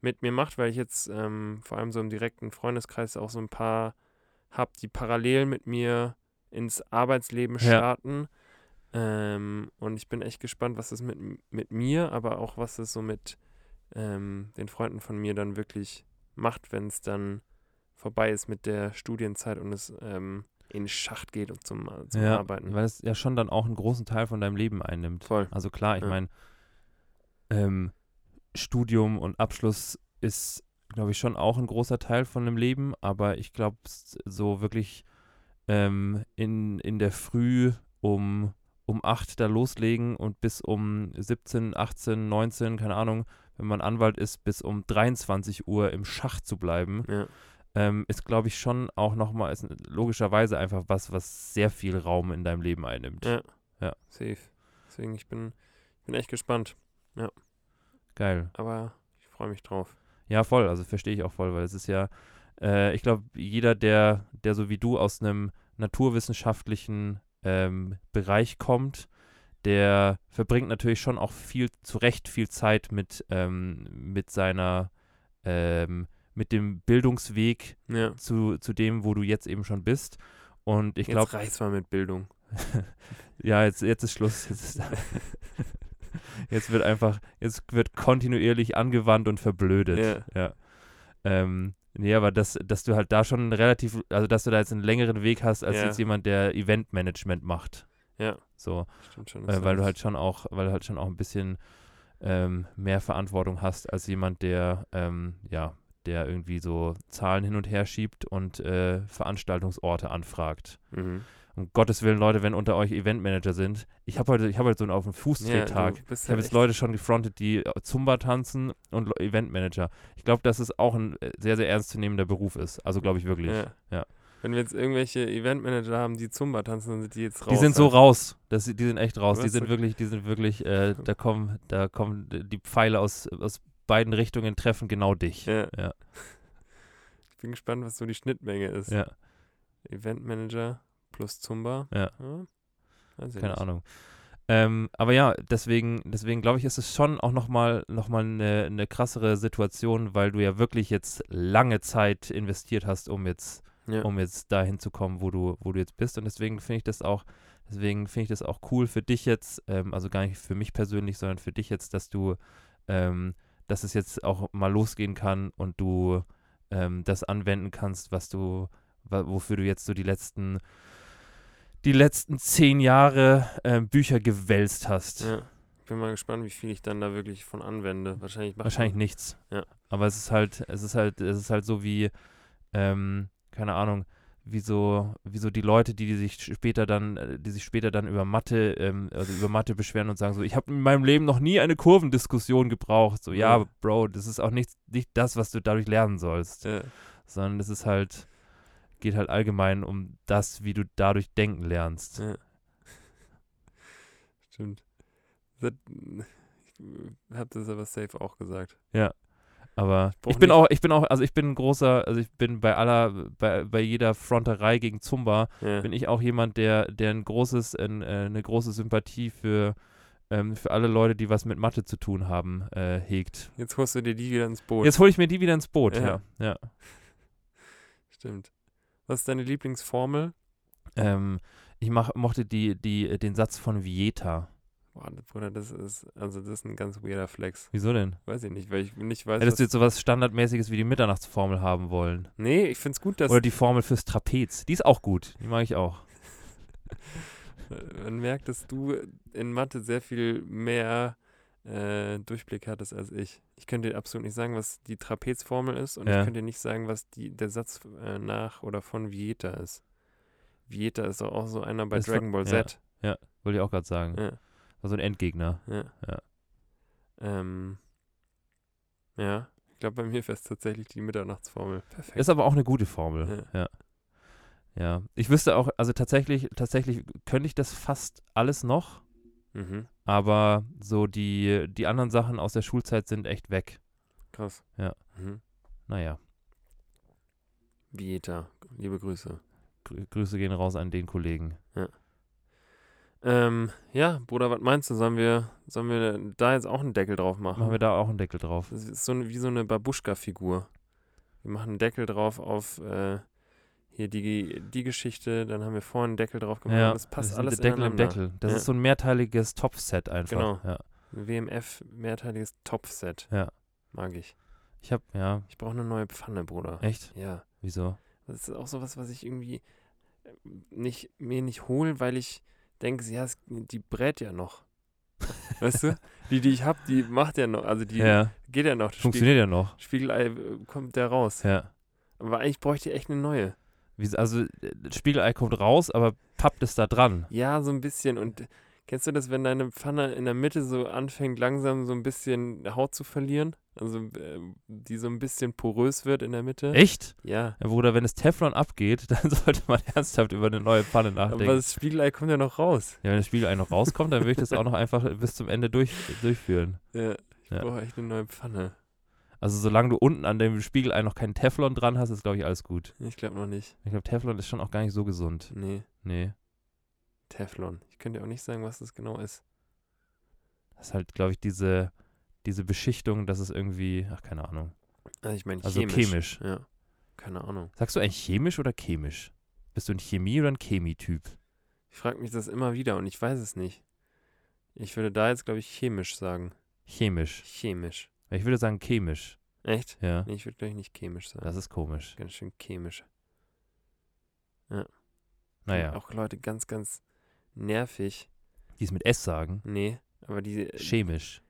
mit mir macht, weil ich jetzt ähm, vor allem so im direkten Freundeskreis auch so ein paar habe, die parallel mit mir ins Arbeitsleben Ja. starten. Ähm, und ich bin echt gespannt, was das mit, mit mir, aber auch was das so mit ähm, den Freunden von mir dann wirklich macht, wenn es dann vorbei ist mit der Studienzeit und es ähm, in den Schacht geht und zum, zum ja, Arbeiten. weil es ja schon dann auch einen großen Teil von deinem Leben einnimmt. Voll. Also klar, ich Ja. meine, ähm, Studium und Abschluss ist, glaube ich, schon auch ein großer Teil von dem Leben, aber ich glaube, so wirklich ähm, in, in der Früh um, um 8 da loslegen und bis um 17, 18, 19, keine Ahnung, wenn man Anwalt ist, bis um 23 Uhr im Schach zu bleiben, Ja. Ähm, ist, glaube ich, schon auch nochmal, ist logischerweise einfach was, was sehr viel Raum in deinem Leben einnimmt. Ja. Ja. Safe. Deswegen, ich bin, ich bin echt gespannt. Geil. Aber ich freue mich drauf. Ja, voll, also verstehe ich auch voll, weil es ist ja, äh, ich glaube, jeder, der, der so wie du aus einem naturwissenschaftlichen ähm, Bereich kommt, der verbringt natürlich schon auch viel, zu Recht viel Zeit mit, ähm, mit seiner, ähm, mit dem Bildungsweg Ja. zu, zu dem, wo du jetzt eben schon bist. Und ich Jetzt glaube, reicht's mal mit Bildung. [laughs] ja, jetzt, jetzt ist Schluss. Jetzt, ist, [laughs] jetzt wird einfach, jetzt wird kontinuierlich angewandt und verblödet. Ja. Ja. Ähm, nee, aber dass, dass du halt da schon relativ, also dass du da jetzt einen längeren Weg hast als Ja. jetzt jemand, der Eventmanagement macht. Ja. So, Stimmt schon. äh, weil du halt schon auch, weil du halt schon auch ein bisschen ähm, mehr Verantwortung hast als jemand, der, ähm, ja, der irgendwie so Zahlen hin und her schiebt und äh, Veranstaltungsorte anfragt. Mhm. Um Gottes Willen, Leute, wenn unter euch Eventmanager sind, ich habe heute, ich habe heute so einen auf dem Fußdrehtag. bist Ich habe jetzt Leute schon gefrontet, die äh, Zumba tanzen und Eventmanager. Ich glaube, dass es auch ein äh, sehr, sehr ernstzunehmender Beruf ist. Also glaube ich wirklich. Ja. Ja. Wenn wir jetzt irgendwelche Eventmanager haben, die Zumba tanzen, dann sind die jetzt raus. Die sind so halt. raus. Das, die sind echt raus. Die sind wirklich, die sind wirklich, äh, [laughs] da kommen, da kommen die Pfeile aus, aus beiden Richtungen treffen genau dich. Ja. Ja. Ich bin gespannt, was so die Schnittmenge ist. Ja, Eventmanager plus Zumba. Ja. Ich keine nicht. Ahnung. Ähm, aber ja, deswegen, deswegen glaube ich, ist es schon auch nochmal noch mal eine, eine krassere Situation, weil du ja wirklich jetzt lange Zeit investiert hast, um jetzt Ja. um jetzt dahin zu kommen, wo du, wo du jetzt bist. Und deswegen finde ich das auch, deswegen finde ich das auch cool für dich jetzt, ähm, also gar nicht für mich persönlich, sondern für dich jetzt, dass du, ähm, dass es jetzt auch mal losgehen kann und du ähm, das anwenden kannst, was du, wofür du jetzt so die letzten, die letzten zehn Jahre ähm, Bücher gewälzt hast. Ja. Ich bin mal gespannt, wie viel ich dann da wirklich von anwende. Wahrscheinlich Wahrscheinlich nichts. Ja. Aber es ist halt, es ist halt, es ist halt so wie, ähm, keine Ahnung, wie so, wie so die Leute, die, die sich später dann, äh, die sich später dann über Mathe, ähm, also über Mathe beschweren und sagen so, ich habe in meinem Leben noch nie eine Kurvendiskussion gebraucht. So, ja, Ja. Bro, das ist auch nicht, nicht das, was du dadurch lernen sollst, Ja. sondern es ist halt, geht halt allgemein um das, wie du dadurch denken lernst. Ja. Stimmt. Das, ich habe das aber safe auch gesagt. Aber brauch ich bin nicht- auch, ich bin auch, also ich bin ein großer, also ich bin bei aller, bei, bei jeder Fronterei gegen Zumba, Ja. bin ich auch jemand, der, der ein großes, ein, äh, eine große Sympathie für, ähm, für alle Leute, die was mit Mathe zu tun haben, äh, hegt. Jetzt holst du dir die wieder ins Boot. Jetzt hole ich mir die wieder ins Boot, ja. Ja. ja. [laughs] Stimmt. Was ist deine Lieblingsformel? Ähm, ich mach, mochte die, die, den Satz von Vieta. Boah, Bruder, das ist, also das ist ein ganz weirder Flex. Wieso denn? Weiß ich nicht, weil ich nicht weiß, Hättest du jetzt sowas Standardmäßiges wie die Mitternachtsformel haben wollen? Nee, ich find's gut, dass Oder die Formel fürs Trapez. Die ist auch gut. Die mag ich auch. [laughs] man merkt, dass du in Mathe sehr viel mehr äh, Durchblick hattest als ich. Ich könnte dir absolut nicht sagen, was die Trapezformel ist und Ja. ich könnte dir nicht sagen, was die, der Satz äh, nach oder von Vieta ist. Vieta ist doch auch so einer bei von- Dragon Ball ja. Z. Wollte ich auch gerade sagen. Ja, War so ein Endgegner. ja. Ja. Ähm, ja, ich glaube, bei mir wäre es tatsächlich die Mitternachtsformel. Perfekt. Ist aber auch eine gute Formel. Ja. ja. Ich wüsste auch, also tatsächlich, tatsächlich könnte ich das fast alles noch, mhm. aber so die, die anderen Sachen aus der Schulzeit sind echt weg. Krass. Ja. Mhm. Naja, Vieta, liebe Grüße. Grü Grüße gehen raus an den Kollegen. Ähm, ja, Bruder, was meinst du? Sollen wir, sollen wir da jetzt auch einen Deckel drauf machen? Machen wir da auch einen Deckel drauf. Das ist so eine, wie so eine Babuschka-Figur. Wir machen einen Deckel drauf auf äh, hier die, die Geschichte, dann haben wir vorhin einen Deckel drauf gemacht. Ja, das passt ist alles Deckel im. Deckel. Das Ja. ist so ein mehrteiliges Topfset einfach. Genau. Ja. Ein WMF mehrteiliges Topfset. Ja. Mag ich. Ich hab, ja, Ich brauche eine neue Pfanne, Bruder. echt? Ja. Wieso? Das ist auch sowas, was ich irgendwie äh, nicht, mir nicht hole, weil ich denke, ja, es, die brät ja noch. [laughs] weißt du? Die, die ich habe, die macht ja noch, also die ja, geht ja noch. Funktioniert ja noch. Spiegel, Spiegelei äh, kommt der raus. Ja. Aber eigentlich bräuchte ich echt eine neue. Wie, also, äh, Spiegelei kommt raus, aber pappt es da dran. Ja, so ein bisschen. Und Kennst du das, wenn deine Pfanne in der Mitte so anfängt, langsam so ein bisschen Haut zu verlieren? Also äh, die so ein bisschen porös wird in der Mitte? Echt? Ja. Ja, Bruder, wenn das Teflon abgeht, [laughs] dann sollte man [laughs] ernsthaft über eine neue Pfanne nachdenken. Aber das Spiegelei kommt ja noch raus. ja, wenn das Spiegelei noch rauskommt, dann würde ich das auch noch einfach bis zum Ende durch, durchführen. Ja, ich Ja. brauche echt eine neue Pfanne. Also solange du unten an dem Spiegelei noch keinen Teflon dran hast, ist, glaube ich, alles gut. Ich glaube noch nicht. Ich glaube, Teflon ist schon auch gar nicht so gesund. Nee, Nee. Teflon. Ich könnte auch nicht sagen, was das genau ist. Das ist halt, glaube ich, diese, diese Beschichtung, dass es irgendwie, ach, keine Ahnung. Also ich meine Also chemisch. chemisch. Ja. Keine Ahnung. Sagst du eigentlich chemisch oder chemisch? Bist du ein Chemie- oder ein Chemie-Typ? Ich frage mich das immer wieder und ich weiß es nicht. Ich würde da jetzt, glaube ich, chemisch sagen. Chemisch. Chemisch. Ich würde sagen chemisch. Echt? Ja. Nee, ich würde, glaube ich, nicht chemisch sagen. Das ist komisch. Ganz schön chemisch. Naja, Auch Leute ganz, ganz nervig. die es mit S sagen. Nee, aber die, Chemisch.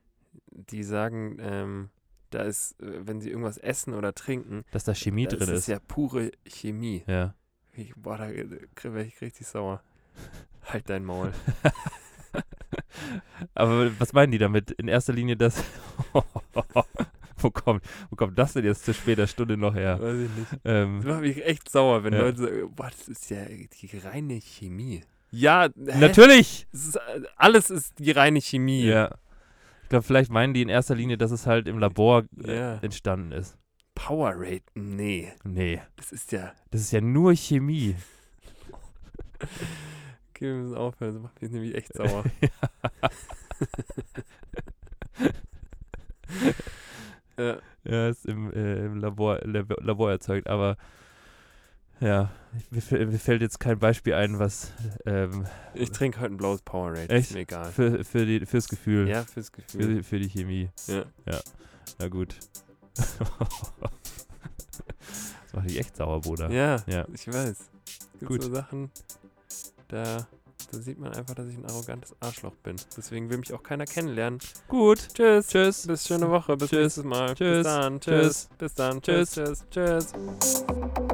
die sagen, ähm, da ist, äh, wenn sie irgendwas essen oder trinken, Dass da Chemie da drin ist ist. es ja pure Chemie. Ja. Ich, boah, da wäre ich richtig sauer. [laughs] halt dein Maul. [laughs] Aber was meinen die damit? In erster Linie das. [laughs] wo, kommt, wo kommt das denn jetzt zu später Stunde noch her? Weiß ich nicht. Ähm, Das macht mich echt sauer, wenn Ja. Leute sagen, boah, das ist ja die reine Chemie. Ja, natürlich! Ist, äh, alles ist die reine Chemie. Ja. Ich glaube, vielleicht meinen die in erster Linie, dass es halt im Labor äh, Ja. entstanden ist. Powerade, nee. Nee, Das ist ja. das ist ja nur Chemie. [laughs] Okay, wir müssen aufhören, das macht mich nämlich echt sauer. [laughs] [laughs] ja, Ja, ist im, äh, im Labor, Lab Labor erzeugt, aber ja, mir, fäll- mir fällt jetzt kein Beispiel ein, was ähm, ich trinke heute ein blaues Powerade. Echt? Ist mir egal. für, für die, fürs Gefühl, Ja, fürs für, Gefühl. die, für die Chemie. Ja. Na gut. [laughs] das macht dich echt sauer, Bruder. Ja, Ja. ich weiß. Es gibt Gut. so Sachen, da, da sieht man einfach, dass ich ein arrogantes Arschloch bin. Deswegen will mich auch keiner kennenlernen. Gut. Tschüss. Tschüss. Bis schöne Woche. Bis Tschüss. nächstes Mal. Tschüss. Bis dann. Tschüss. Tschüss. Bis dann. Tschüss. Tschüss. Tschüss. Tschüss.